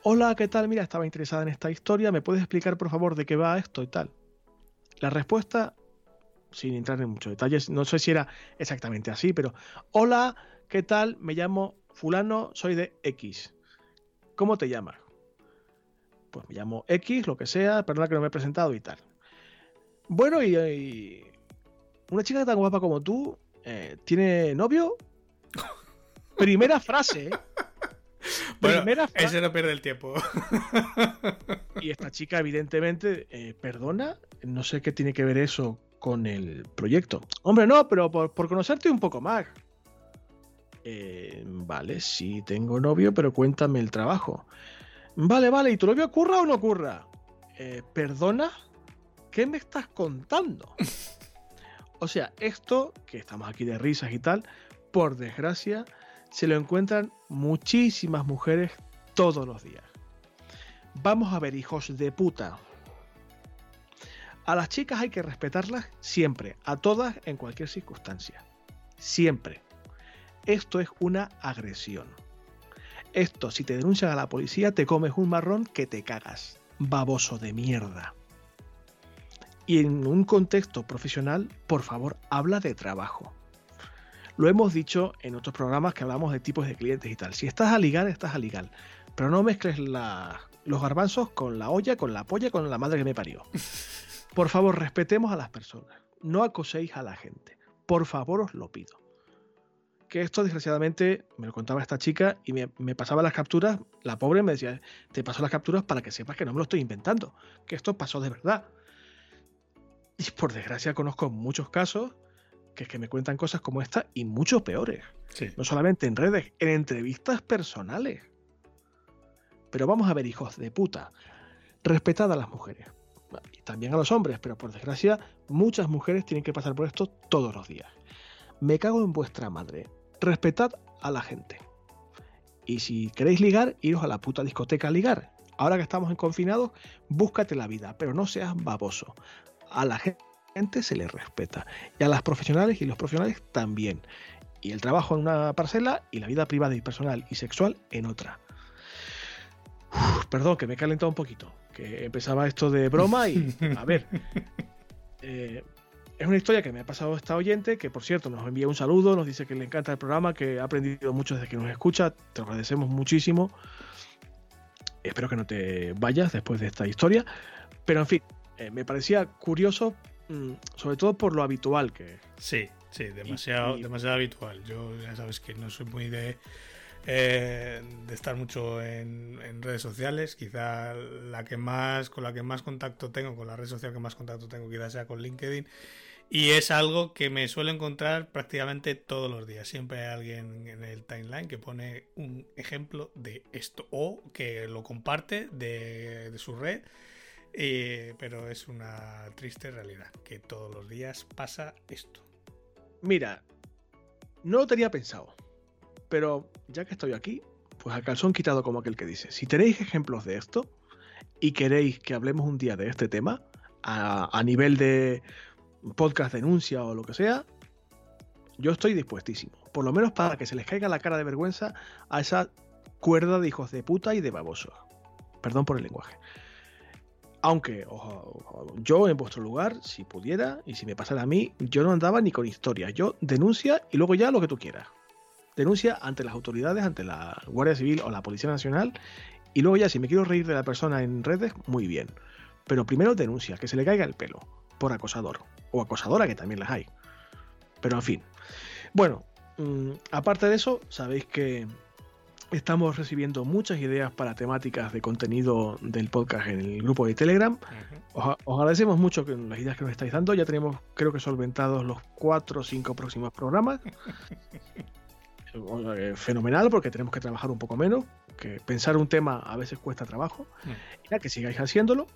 Hola, ¿qué tal? Mira, estaba interesada en esta historia, ¿me puedes explicar por favor de qué va esto y tal? La respuesta, sin entrar en muchos detalles, no sé si era exactamente así, pero hola, ¿qué tal? Me llamo fulano, soy de X. ¿Cómo te llamas? Pues me llamo X, lo que sea, perdona que no me he presentado y tal. Bueno, y, y una chica tan guapa como tú, eh, ¿tiene novio? Primera frase, ¿eh? Bueno, Primera frase. ese no pierde el tiempo. Y esta chica, evidentemente, eh, perdona, no sé qué tiene que ver eso con el proyecto. Hombre, no, pero por, por conocerte un poco más. Eh, vale, sí, tengo novio, pero cuéntame el trabajo. Vale, vale, ¿y tu novio curra o no curra? Eh, ¿Perdona? ¿Qué me estás contando? O sea, esto, que estamos aquí de risas y tal, por desgracia, se lo encuentran muchísimas mujeres todos los días. Vamos a ver, hijos de puta. A las chicas hay que respetarlas siempre, a todas en cualquier circunstancia. Siempre. Esto es una agresión. Esto, si te denuncian a la policía, te comes un marrón que te cagas. Baboso de mierda. Y en un contexto profesional, por favor, habla de trabajo. Lo hemos dicho en otros programas que hablamos de tipos de clientes y tal. Si estás a ligar, estás a ligar. Pero no mezcles los garbanzos con la olla, con la polla, con la madre que me parió. Por favor, respetemos a las personas. No acoséis a la gente. Por favor, os lo pido. Que esto, desgraciadamente, me lo contaba esta chica y me, me pasaba las capturas. La pobre me decía, te paso las capturas para que sepas que no me lo estoy inventando. Que esto pasó de verdad. Y por desgracia conozco muchos casos que es que me cuentan cosas como esta y mucho peores. No solamente en redes, en entrevistas personales. Pero vamos a ver, hijos de puta. Respetad a las mujeres. Y también a los hombres, pero por desgracia, muchas mujeres tienen que pasar por esto todos los días. Me cago en vuestra madre. Respetad a la gente. Y si queréis ligar, iros a la puta discoteca a ligar. Ahora que estamos en confinados, búscate la vida, pero no seas baboso. A la gente se le respeta. Y a las profesionales y los profesionales también. Y el trabajo en una parcela y la vida privada y personal y sexual en otra perdón, que me he calentado un poquito. Que empezaba esto de broma y, a ver, eh, es una historia que me ha pasado esta oyente, que por cierto nos envía un saludo, nos dice que le encanta el programa, que ha aprendido mucho desde que nos escucha, te agradecemos muchísimo. Espero que no te vayas después de esta historia, pero en fin, eh, me parecía curioso, mm, sobre todo por lo habitual que Sí, sí, demasiado, demasiado habitual. Yo ya sabes que no soy muy de eh, de estar mucho en, redes sociales. Quizá la que más, con la que más contacto tengo, con la red social que más contacto tengo, quizás sea con LinkedIn. Y es algo que me suelo encontrar prácticamente todos los días. Siempre hay alguien en el timeline que pone un ejemplo de esto o que lo comparte de, su red. Eh, pero es una triste realidad que todos los días pasa esto. Mira, no lo tenía pensado. Pero ya que estoy aquí, pues al calzón quitado como aquel que dice, si tenéis ejemplos de esto y queréis que hablemos un día de este tema, a, nivel de podcast denuncia o lo que sea, yo estoy dispuestísimo. Por lo menos para que se les caiga la cara de vergüenza a esa cuerda de hijos de puta y de babosos. Perdón por el lenguaje. Aunque yo en vuestro lugar, si pudiera y si me pasara a mí, yo no andaba ni con historia. Yo denuncia y luego ya lo que tú quieras denuncia ante las autoridades, ante la Guardia Civil o la Policía Nacional. Y luego ya, si me quiero reír de la persona en redes, muy bien. Pero primero denuncia, que se le caiga el pelo por acosador. O acosadora, que también las hay. Pero en fin. Bueno, mm, aparte de eso, sabéis que estamos recibiendo muchas ideas para temáticas de contenido del podcast en el grupo de Telegram. os, os, agradecemos mucho que, las ideas que nos estáis dando. Ya tenemos, creo que solventados los cuatro o cinco próximos programas. Fenomenal porque tenemos que trabajar un poco menos, que pensar un tema a veces cuesta trabajo. Mm. que sigáis haciéndolo.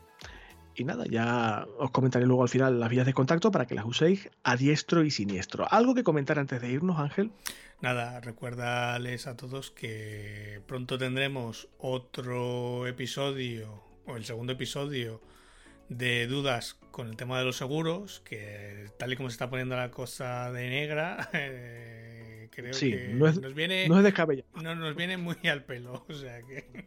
Y nada, ya os comentaré luego al final las vías de contacto para que las uséis a diestro y siniestro. ¿Algo que comentar antes de irnos, Ángel? Nada, recuérdales a todos que pronto tendremos otro episodio, o el segundo episodio, de dudas con el tema de los seguros, que tal y como se está poniendo la cosa de negra, eh, creo que no es, nos viene, no es descabellado. No, nos viene muy al pelo, o sea que...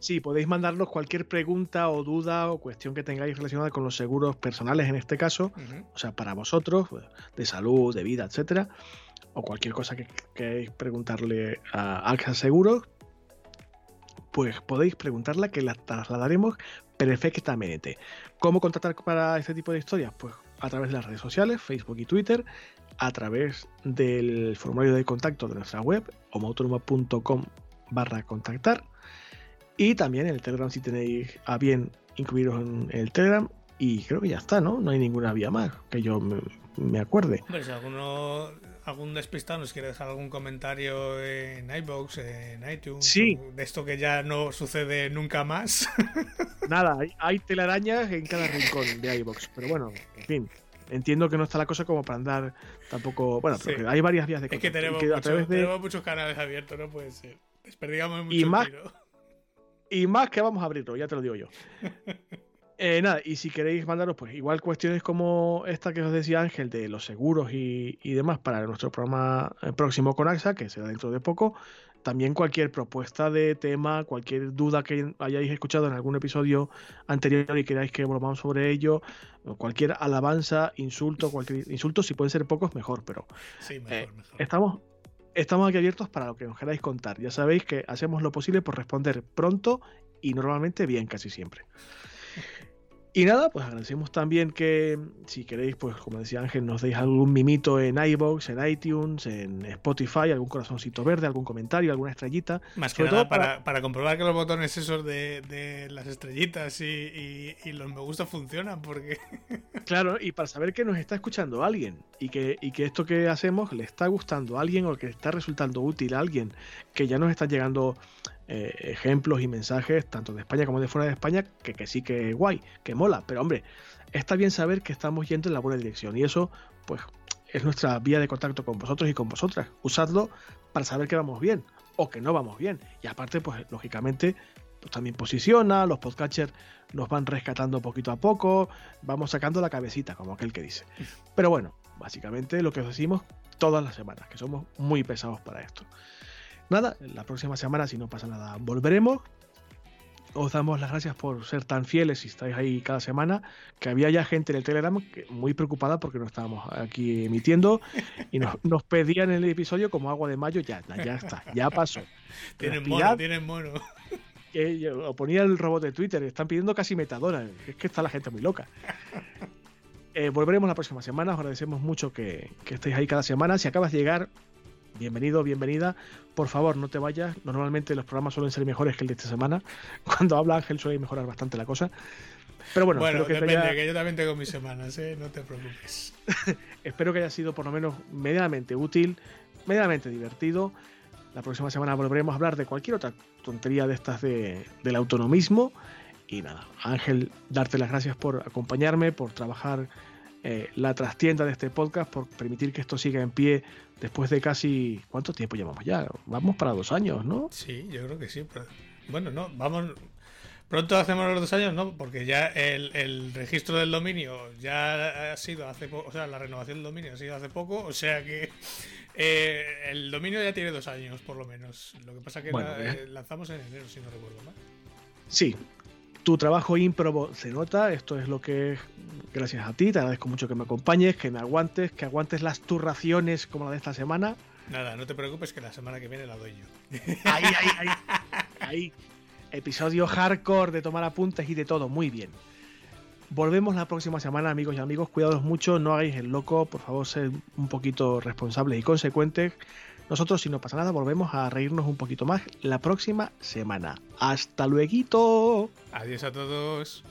Sí, podéis mandarnos cualquier pregunta o duda o cuestión que tengáis relacionada con los seguros personales en este caso, o sea, para vosotros, de salud, de vida, etcétera, o cualquier cosa que queráis preguntarle a Alca Seguros, pues podéis preguntarla que la trasladaremos perfectamente. ¿Cómo contactar para este tipo de historias? Pues a través de las redes sociales, Facebook y Twitter, a través del formulario de contacto de nuestra web, homoautónoma.com barra contactar, y también en el Telegram si tenéis a bien incluiros en el Telegram, y creo que ya está, ¿no? No hay ninguna vía más que yo me, acuerde. Hombre, si alguno algún despistado nos quiere dejar algún comentario en iBox, en iTunes, sí. de esto que ya no sucede nunca más. Nada, hay, telarañas en cada rincón de iBox, pero bueno, en fin. Entiendo que no está la cosa como para andar tampoco. Bueno, porque hay varias vías de contacto. Es que tenemos, tenemos muchos canales abiertos, no puede ser. Desperdigamos mucho y más, y más que vamos a abrirlo, ya te lo digo yo. Eh, nada, y si queréis mandaros, pues igual cuestiones como esta que os decía Ángel de los seguros y, demás para nuestro programa eh, próximo con AXA, que será dentro de poco. También cualquier propuesta de tema, cualquier duda que hayáis escuchado en algún episodio anterior y queráis que volvamos sobre ello, cualquier alabanza, insulto, cualquier insulto, si pueden ser pocos, mejor, pero sí, mejor, eh, mejor. estamos estamos aquí abiertos para lo que nos queráis contar. Ya sabéis que hacemos lo posible por responder pronto y normalmente bien casi siempre. Y nada, pues agradecemos también que si queréis, pues como decía Ángel, nos deis algún mimito en iVoox, en iTunes, en Spotify, algún corazoncito verde, algún comentario, alguna estrellita. Más que nada para, para, comprobar que los botones esos de, de las estrellitas y, y, los me gusta funcionan, porque... Claro, y para saber que nos está escuchando alguien y que, y que esto que hacemos le está gustando a alguien o que está resultando útil a alguien, que ya nos está llegando eh, ejemplos y mensajes, tanto de España como de fuera de España, que, que sí que guay, que mola. Pero hombre, está bien saber que estamos yendo en la buena dirección. Y eso, pues, es nuestra vía de contacto con vosotros y con vosotras. Usadlo para saber que vamos bien o que no vamos bien. Y aparte, pues, lógicamente, pues también posiciona, los podcatchers nos van rescatando poquito a poco, vamos sacando la cabecita, como aquel que dice. Pero bueno, básicamente lo que os decimos todas las semanas, que somos muy pesados para esto. Nada, la próxima semana, si no pasa nada, volveremos. Os damos las gracias por ser tan fieles y estáis ahí cada semana. Que había ya gente en el Telegram muy preocupada porque no estábamos aquí emitiendo y nos, pedían en el episodio como agua de mayo. Ya, ya está, ya pasó. Tienen mono, tienen mono. lo ponía el robot de Twitter, están pidiendo casi metadona. Es que está la gente muy loca. Eh, volveremos la próxima semana. Os agradecemos mucho que, que estéis ahí cada semana. Si acabas de llegar, bienvenido, bienvenida. Por favor, no te vayas. Normalmente los programas suelen ser mejores que el de esta semana. Cuando habla Ángel suele mejorar bastante la cosa. Pero bueno, bueno que depende, que yo también tengo mis semanas, ¿eh? no te preocupes. espero que haya sido por lo menos medianamente útil, medianamente divertido. La próxima semana volveremos a hablar de cualquier otra tontería de estas de, del autonomismo. Y nada, Ángel, darte las gracias por acompañarme, por trabajar eh, la trastienda de este podcast, por permitir que esto siga en pie después de casi. ¿Cuánto tiempo llevamos ya? Vamos para dos años, ¿no? Sí, yo creo que sí. bueno, no, vamos. Pronto hacemos los dos años, ¿no? Porque ya el, registro del dominio ya ha sido hace poco, o sea, la renovación del dominio ha sido hace poco, o sea que eh, el dominio ya tiene dos años, por lo menos. Lo que pasa que eh, lanzamos en enero, si no recuerdo mal. Sí, tu trabajo ímprobo se nota, esto es lo que es gracias a ti, te agradezco mucho que me acompañes, que me aguantes, que aguantes las turraciones como la de esta semana. Nada, no te preocupes que la semana que viene la doy yo. Ahí, ahí, ahí. ahí. Episodio hardcore de tomar apuntes y de todo, muy bien. Volvemos la próxima semana, amigos y amigos. Cuidados mucho, no hagáis el loco, por favor, sed un poquito responsables y consecuentes. Nosotros, si no pasa nada, volvemos a reírnos un poquito más la próxima semana. ¡Hasta luego! Adiós a todos.